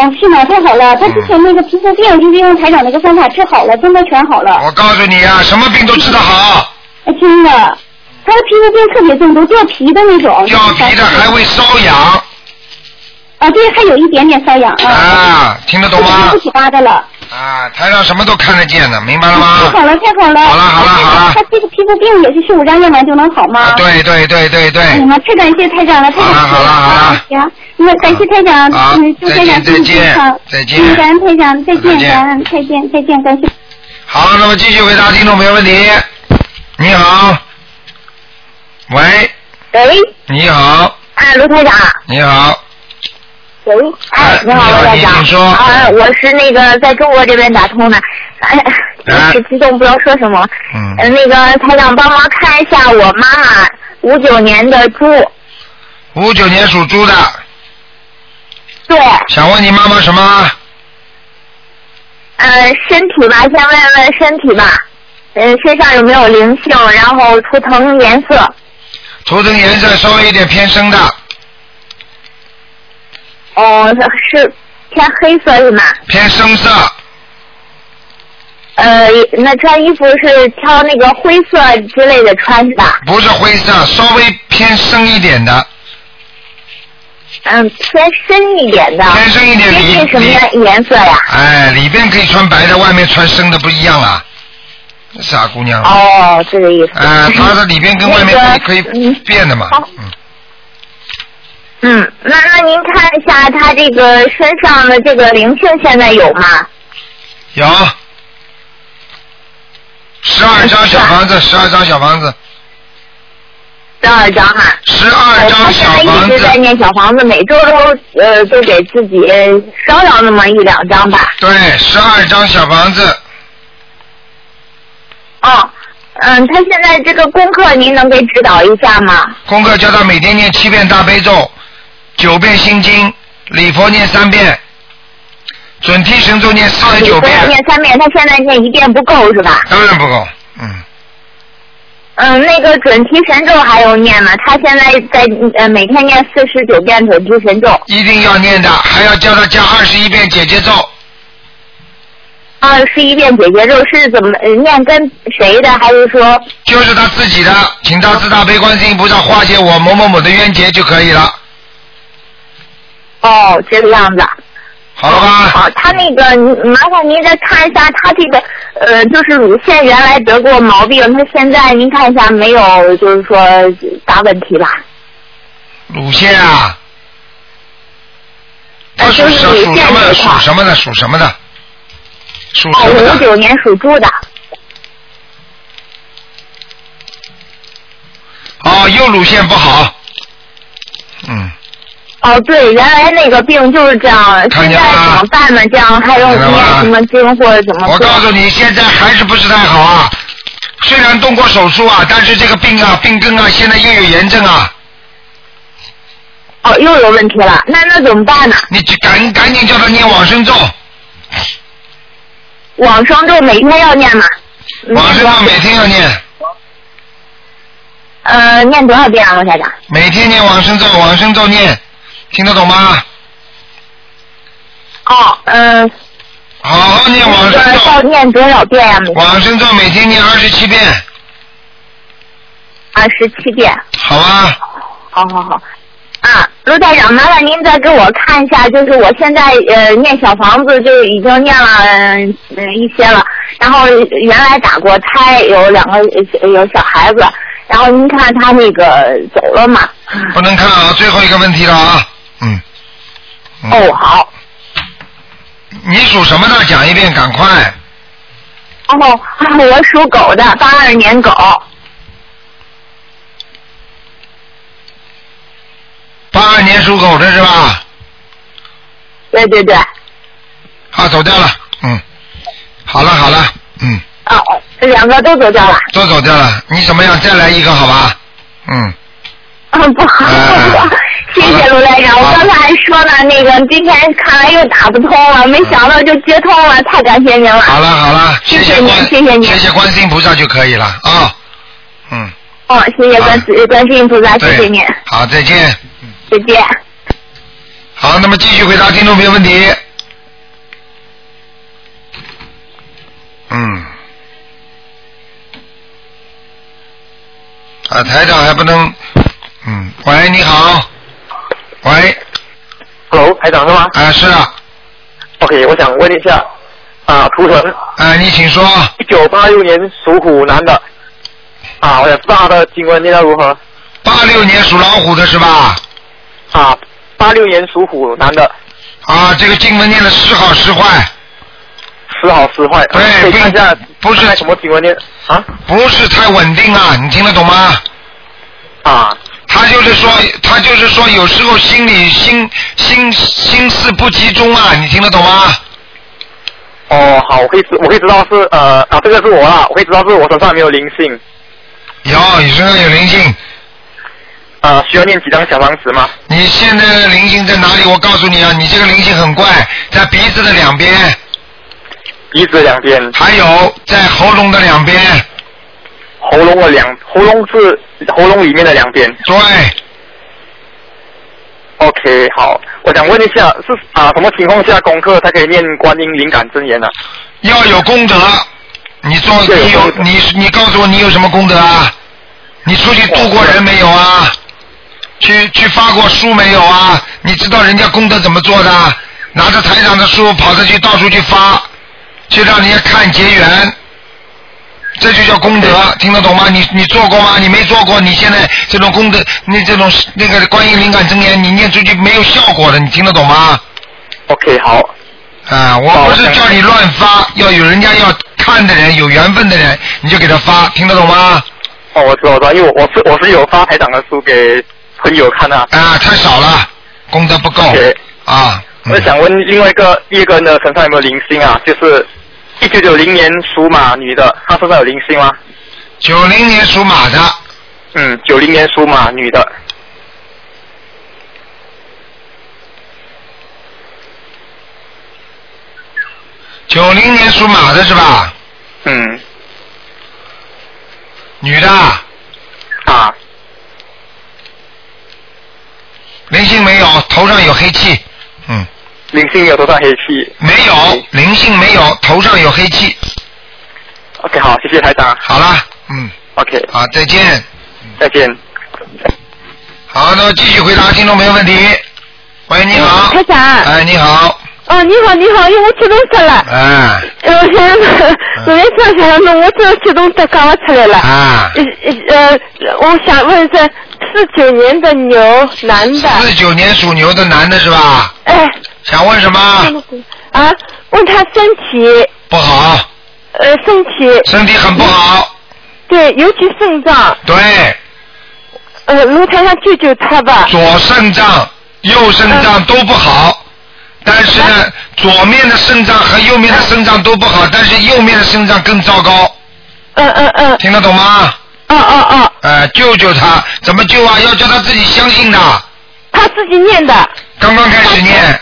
S11: 哦，是吗？太好了！他之前那个皮肤病就是用台长那个方法治好了，真的全好了。
S1: 我告诉你啊，什么病都治得好。
S11: 哎，真的，他的皮肤病特别重，都掉皮的那种。
S1: 掉皮的还会瘙痒。
S11: 啊，对，还有一点点瘙痒啊。
S1: 啊，听得懂吗？
S11: 不起疙瘩了。
S1: 啊，台上什么都看得见的，明白了吗？
S11: 太好了，太好了。
S1: 好了好了好了。
S11: 他这个皮肤病也是十五张验完就能好吗？
S1: 对对对对对。
S11: 哎呀，太感谢台长了，太感谢了。
S1: 好了好了。
S11: 行，那感谢台长，嗯，祝台长身体健康。
S1: 再见。
S11: 嗯，感恩台长，再见，感恩，再见，再见，感谢。
S1: 好，那么继续回答听众朋友问题。你好。喂。
S12: 喂。
S1: 你好。
S12: 哎，卢台长。
S1: 你好。
S12: 喂，哎，你好，罗台长。
S1: 你说。
S12: 啊，我是那个在中国这边打通的，哎，有点激动不知道说什么。
S1: 嗯。
S12: 呃，那个台长帮忙看一下我妈妈五九年的猪。
S1: 五九年属猪的。
S12: 对。
S1: 想问你妈妈什么？
S12: 呃，身体吧，先问问身体吧。嗯，身上有没有灵性？然后图腾颜色。
S1: 图腾颜色稍微有点偏深的。
S12: 哦，是偏黑色是吗？
S1: 偏深色。
S12: 呃，那穿衣服是挑那个灰色之类的穿是吧？
S1: 不是灰色，稍微偏深一点的。
S12: 嗯，偏深一点的。
S1: 偏深一点里
S12: 是什么颜色呀？
S1: 哎，里边可以穿白的，外面穿深的不一样啊。傻姑娘。
S12: 哦，这个意思。
S1: 呃，它的里边跟外面可以可以变的嘛。嗯。
S12: 嗯，那那您看一下他这个身上的这个灵性现在有吗？
S1: 有，十二张小房子，十二张小房子。
S12: 十二张哈。
S1: 十二张小房子。
S12: 他一直在念小房子，每周都呃都给自己烧了那么一两张吧。
S1: 对，十二张小房子。
S12: 哦，嗯，他现在这个功课您能给指导一下吗？
S1: 功课叫他每天念七遍大悲咒。九遍心经，礼佛念三遍，准提神咒念四十九遍。
S12: 念三遍，他现在念一遍不够是吧？
S1: 当然不够，嗯。
S12: 嗯，那个准提神咒还有念吗？他现在在呃每天念四十九遍准提神咒。
S1: 一定要念的，还要叫他加二十一遍姐姐咒。
S12: 二十一遍姐姐咒是怎么念？跟谁的？还是说？
S1: 就是他自己的，请他自大悲观世音菩萨化解我某某某的冤结就可以了。
S12: 哦，这个样子。
S1: 好了吧。
S12: 好，他那个，麻烦您再看一下，他这个呃，就是乳腺原来得过毛病，他现在您看一下没有，就是说大问题吧？
S1: 乳腺啊。他属什属什么的？属什么的？属什么的？
S12: 哦，
S1: 属什么的
S12: 五九年属猪的。
S1: 哦，右乳腺不好。嗯，
S12: 哦，对，原来那个病就是这样，现在怎么办呢？这样还用念什么经或者怎么做？
S1: 我告诉你，现在还是不是太好啊。虽然动过手术啊，但是这个病啊，病根啊，现在又有炎症啊。
S12: 哦，又有问题了，那那怎么办呢？
S1: 你就赶赶紧叫他念往生咒。
S12: 往生咒每天要念吗？
S1: 往生咒每天要念，
S12: 呃，念多少遍啊，罗台长？
S1: 每天念往生咒，往生咒念，听得懂吗？
S12: 哦，嗯、
S1: 好好念往生咒。
S12: 要念多少遍呀、
S1: 往生咒每天念二十七遍，
S12: 二十七遍。
S1: 好啊？
S12: 好好好。啊，卢台长，麻烦您再给我看一下，就是我现在呃念小房子就已经念了嗯、呃一些了，然后原来打过胎，有两个呃有小孩子，然后您看他那个走了吗？
S1: 不能看啊，最后一个问题了啊。嗯。嗯
S12: 哦，好。
S1: 你属什么的？讲一遍，赶快。
S12: 哦，啊我属狗的，八二年狗。
S1: 八二年属狗的是吧？
S12: 对对对。
S1: 啊，走掉了。嗯。好了好了，嗯，
S12: 啊，这两个都走掉了。
S1: 都走掉了。你怎么样？再来一个好吧？嗯。
S12: 嗯，不好，谢谢卢台长。我刚才还说呢，那个今天看来又打不通了，没想到就接通了，太感谢您了。
S1: 好了好了，
S12: 谢谢您，谢谢您。
S1: 谢谢观世音菩萨就可以了啊。嗯，
S12: 哦，谢谢观世观世音菩萨，谢谢您，
S1: 好，再见。
S12: 再见。
S1: 好，那么继续回答听众朋友问题。嗯。啊，台长还不能。嗯，喂，你好。喂。
S13: Hello，台长是吗？
S1: 啊，是啊。
S13: OK，我想问一下，啊，图腾。
S1: 啊，你请说。
S13: 一九八六年属虎男的，啊，我想知道他的经文念得如何？
S1: 八六年属老虎的是吧？
S13: 啊，八六年属虎男的，
S1: 啊，这个经文念的时好时坏。
S13: 时好时坏。
S1: 对，
S13: 可以看一下
S1: 不是
S13: 什么经文念啊？
S1: 不是太稳定啊，你听得懂吗？
S13: 啊。
S1: 他就是说，他就是说，有时候心里心心心思不集中啊，你听得懂吗？
S13: 哦，好，我可以知，我可以知道是呃啊，这个是我啦，我可以知道是我身上没有灵性。
S1: 有，你身上有灵性。
S13: 啊，需要念几张小方子吗？
S1: 你现在的灵性在哪里？我告诉你啊，你这个灵性很怪，在鼻子的两边。
S13: 鼻子两边。
S1: 还有在喉咙的两边。
S13: 喉咙的两，喉咙是喉咙里面的两边。
S1: 对。
S13: OK，好，我想问一下，是啊什么情况下功课才可以念观音灵感真言呢、
S1: 要有功德。你做你有你你告诉我你有什么功德啊？你出去度过人没有啊？去去发过书没有啊？你知道人家功德怎么做的？拿着台长的书跑着去到处去发，去让人家看结缘，这就叫功德，听得懂吗？你你做过吗？你没做过，你现在这种功德，你这种那个观音灵感真言，你念出去没有效果的，你听得懂吗
S13: ？OK，好。
S1: 啊，我不是叫你乱发，要有人家要看的人，有缘分的人，你就给他发，听得懂吗？
S13: 哦，我知道，我知道，因为我我是我是有发台长的书给朋友看的。
S1: 啊，太少了，功德不够。啊。
S13: 我想问另外一个第二个人的身上有没有灵性啊？就是一九九零年属马女的，她身上有灵性吗？
S1: 九零年属马的。
S13: 嗯，九零年属马女的。
S1: 九零年属马的是吧？
S13: 嗯。
S1: 女的。
S13: 啊。
S1: 灵性没有，头上有黑气。嗯。
S13: 灵性有多大黑气。
S1: 没有，灵性没有，头上有黑气。
S13: OK，好，谢谢台长。
S1: 好了，嗯。
S13: OK。
S1: 好，再见。
S13: 再见。
S1: 好，那么继续回答听众朋友问题。喂，你好。
S14: 台长。
S1: 哎，你好。
S14: 哦，你好，你好，因为我激动死了。
S1: 哎。
S14: 呃，我现在昨天上想弄，我这个启动得讲不出来了。
S1: 啊。
S14: 呃呃，我想问一下四九年的牛男的。
S1: 四九年属牛的男的是吧？
S14: 哎。
S1: 想问什么？
S14: 啊，问他身体
S1: 不好，
S14: 呃，身体
S1: 身体很不好。
S14: 对，尤其肾脏。
S1: 对。
S14: 呃，卢台上救救他吧。
S1: 左肾脏、右肾脏都不好，但是呢，左面的肾脏和右面的肾脏都不好，但是右面的肾脏更糟糕。
S14: 嗯嗯嗯。
S1: 听得懂吗？
S14: 哦哦哦。
S1: 呃，救救他，怎么救啊？要叫他自己相信的。
S14: 他自己念的。
S1: 刚刚开始念。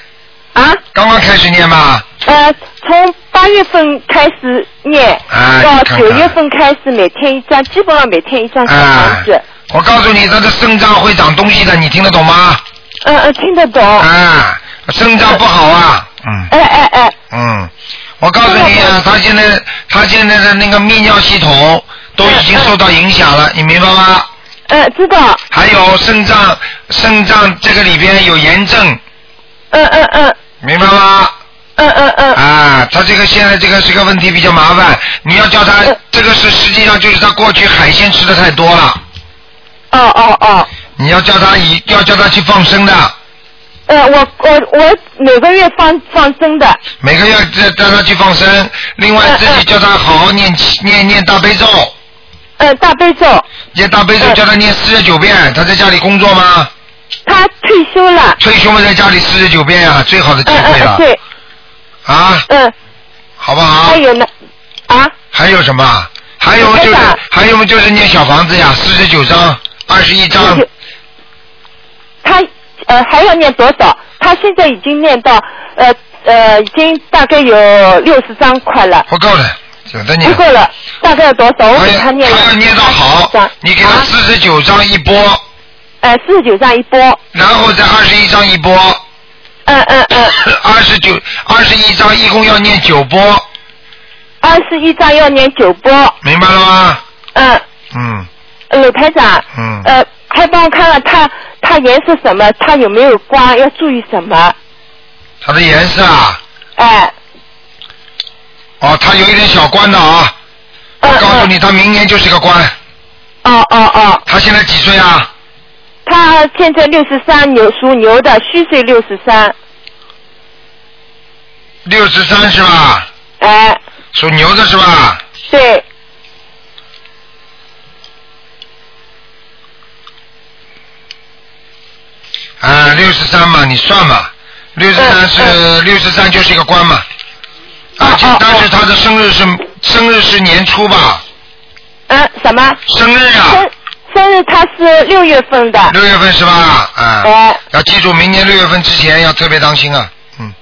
S14: 啊？
S1: 刚刚开始念吧。
S14: 呃，从八月份开始念，
S1: 啊
S14: 到九月份开始每天一张，基本上每天一张小房子。
S1: 我告诉你，他的肾脏会长东西的，你听得懂吗？
S14: 嗯嗯，听得懂。
S1: 啊，肾脏不好啊。嗯。
S14: 哎哎哎。
S1: 嗯，我告诉你啊，他现在他现在的那个泌尿系统都已经受到影响了，你明白吗？
S14: 呃，知道。
S1: 还有肾脏，肾脏这个里边有炎症，
S14: 嗯嗯嗯。
S1: 明白吗？
S14: 嗯嗯嗯。
S1: 啊，他这个现在这个是个问题比较麻烦，你要叫他，这个是实际上就是他过去海鲜吃的太多了。
S14: 哦哦哦。
S1: 你要叫他以要叫他去放生的，
S14: 呃，我我我每个月放放生的。
S1: 每个月叫叫他去放生，另外自己叫他好好念念念大悲咒。
S14: 呃，大悲咒。
S1: 念大悲咒叫他念四十九遍，他在家里工作吗？
S14: 他退休了。
S1: 退休嘛，在家里四十九遍啊，最好的机会了。
S14: 对。
S1: 啊。
S14: 嗯。
S1: 好不好？
S14: 还有呢？啊？
S1: 还有什么？还有就是还有就是念小房子呀，四十九章，二十一章。
S14: 他呃还要念多少？他现在已经念到呃呃已经大概有六十张快了。
S1: 不够了，有的念。
S14: 不够了，大概有多少？我给他念了。
S1: 他要念到好，你给他四十九章一波。
S14: 呃，四十九张一波。
S1: 然后再二十一张一波。
S14: 嗯嗯嗯。
S1: 二十九二十一张一共要念九波，
S14: 二十一张要念九波。
S1: 明白了吗？
S14: 嗯。
S1: 嗯。
S14: 呃鲁台长。
S1: 嗯。
S14: 呃，还帮我看看他他颜色什么？他有没有光？要注意什么？
S1: 它的颜色啊，
S14: 哎。
S1: 哦，他有一点小关的啊。我告诉你，他明年就是个官。
S14: 哦哦哦。
S1: 他现在几岁啊？
S14: 他现在六十三，牛属牛的，虚岁六十三。
S1: 六十三是吧？
S14: 哎。
S1: 属牛的是吧？
S14: 对。
S1: 啊，六十三嘛，你算嘛，六十三是六十三就是一个官嘛，而且但是他的生日是生日是年初吧？
S14: 嗯，什么？
S1: 生日啊？
S14: 生生日他是六月份的。
S1: 六月份是吧？啊，
S14: 哎
S1: 要记住，明年六月份之前要特别当心啊，嗯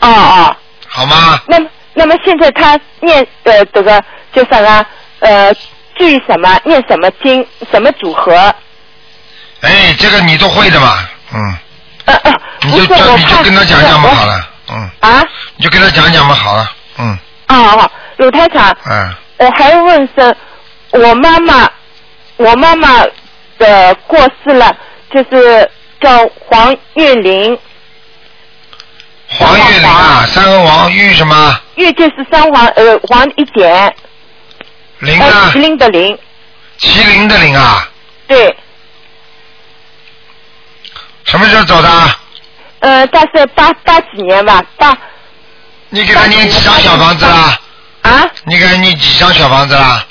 S14: 哦哦。
S1: 好吗？
S14: 那那么现在他念呃这个就什么呃注意什么念什么经什么组合？
S1: 哎，这个你都会的嘛，嗯。你就
S14: 不是我怕
S1: 叫你就跟他讲讲嘛，好了，嗯。
S14: 啊？
S1: 你就跟他讲讲嘛，好了，嗯
S14: 啊好，鲁台长，
S1: 嗯。
S14: 我还要问声，我妈妈，我妈妈的过世了，就是叫黄月玲，
S1: 黄月玲啊，三个王玉什么？
S14: 玉就是三黄呃黄一点，呃
S1: 玲啊
S14: 麒，麟的麟，
S1: 麒麟的麟啊，
S14: 对，
S1: 什么时候走的？
S14: 呃大概八八几年吧，八
S1: 你给他念几张小房子啦？
S14: 啊？
S1: 你给他念几张小房子啦？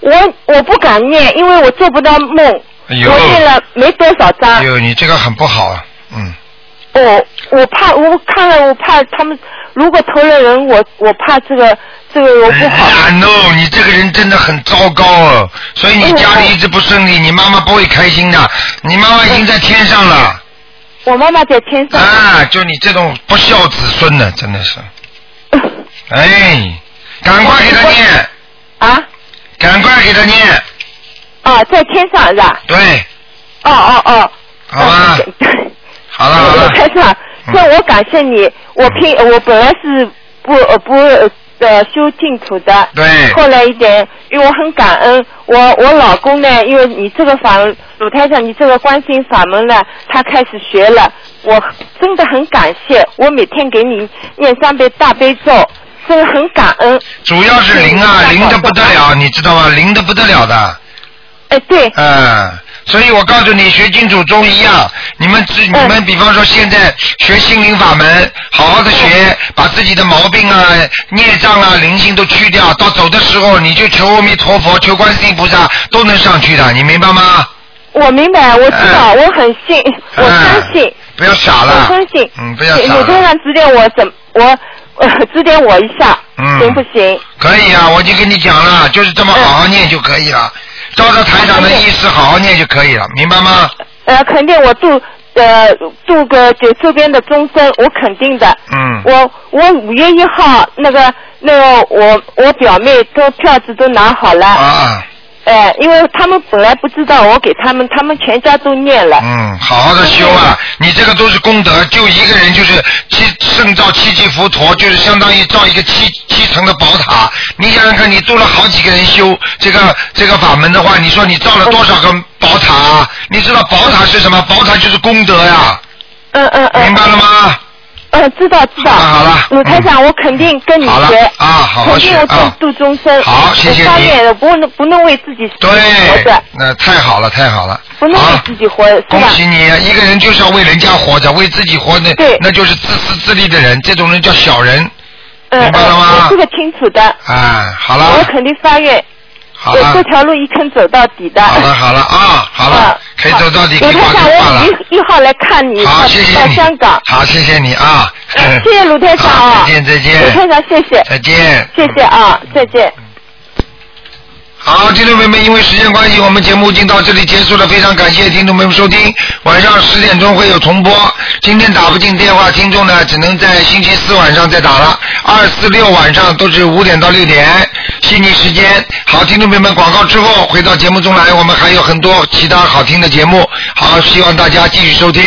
S14: 我我不敢念，因为我做不到梦，我念了没多少张
S1: 哎，呦，你这个很不好啊，嗯。
S14: 我我怕我看了我怕他们如果投了人，我我怕这个这个我不好。
S1: 啊 no，你这个人真的很糟糕哦，所以你家里一直不顺利，你妈妈不会开心的。你妈妈已经在天上了，
S14: 我妈妈在天上。
S1: 啊，就你这种不孝子孙呢，真的是。哎，赶快给他念。
S14: 啊。
S1: 赶快给他念。
S14: 啊，在天上是吧？
S1: 对。
S14: 哦哦哦。
S1: 好吧。好了好了。
S14: 台长，那我感谢你，我平我本来是不呃不呃修净土的，
S1: 对
S14: 后来一点，因为我很感恩我我老公呢，因为你这个法鲁台长，你这个观世音法门呢，他开始学了，我真的很感谢，我每天给你念三遍大悲咒，真的很感恩。
S1: 主要是灵啊，灵的不得了，你知道吗？灵的不得了的。
S14: 哎，对。
S1: 嗯，所以我告诉你，学净土宗一样，你们自你们比方说现在学心灵法门，好好的学，把自己的毛病啊、孽障啊、灵性都去掉，到走的时候你就求阿弥陀佛、求观世音菩萨都能上去的，你明白吗？
S14: 我明白，我知道，我很信，我相信。
S1: 不要傻了。
S14: 我相信。
S1: 嗯，不要傻
S14: 鲁台
S1: 了。
S14: 长指点我怎我呃 指点我一下，
S1: 嗯
S14: 行不行？
S1: 可以啊，我就跟你讲了，就是这么好好念就可以了，照着台长的意思好好念就可以了，明白吗？
S14: 呃，肯定我度呃度个就周边的众生，我肯定的。
S1: 嗯。
S14: 我我五月一号那个那个我我表妹都票子都拿好了。
S1: 啊。
S14: 哎，因为他们本来不知道，我给他们，他们全家都念了。
S1: 嗯，好好的修啊！你这个都是功德，就一个人就是七圣造七级佛陀，就是相当于造一个七七层的宝塔。你想想看，你度了好几个人修这个这个法门的话，你说你造了多少个宝塔啊？你知道宝塔是什么？宝塔就是功德呀。
S14: 嗯嗯嗯。
S1: 明白了吗？
S14: 嗯，知道知道。
S1: 好了
S14: 鲁台长，我肯定跟你学。
S1: 啊好好
S14: 肯定我度度众生。
S1: 好谢谢
S14: 发愿了，不能不能为自己活
S1: 对
S14: 着，，
S1: 那太好了，太好了。
S14: 不能为自己活？
S1: 恭喜你，一个人就是要为人家活着，为自己活的，那就是自私自利的人，这种人叫小人。
S14: 嗯
S1: 明白了吗
S14: 这个清楚的。
S1: 啊，好了我，
S14: 肯定发愿。
S1: 好了
S14: 我这条路一坑走到底的。
S1: 好了，好了啊，好了，可以走到底，可以挂电话了
S14: 我。一一号来看你，
S1: 好，谢谢你
S14: 到香港。。
S1: 好，谢谢你啊。
S14: 谢谢卢台长啊。
S1: 再见再见
S14: 卢台长，谢谢。
S1: 再见。
S14: 谢谢啊，再见。
S1: 好，听众朋友们，因为时间关系，我们节目已经到这里结束了。非常感谢听众朋友们收听，晚上十点钟会有重播。今天打不进电话，听众呢只能在星期四晚上再打了。二四六晚上都是五点到六点，悉尼时间。好，听众朋友们，广告之后回到节目中来，我们还有很多其他好听的节目。好，希望大家继续收听。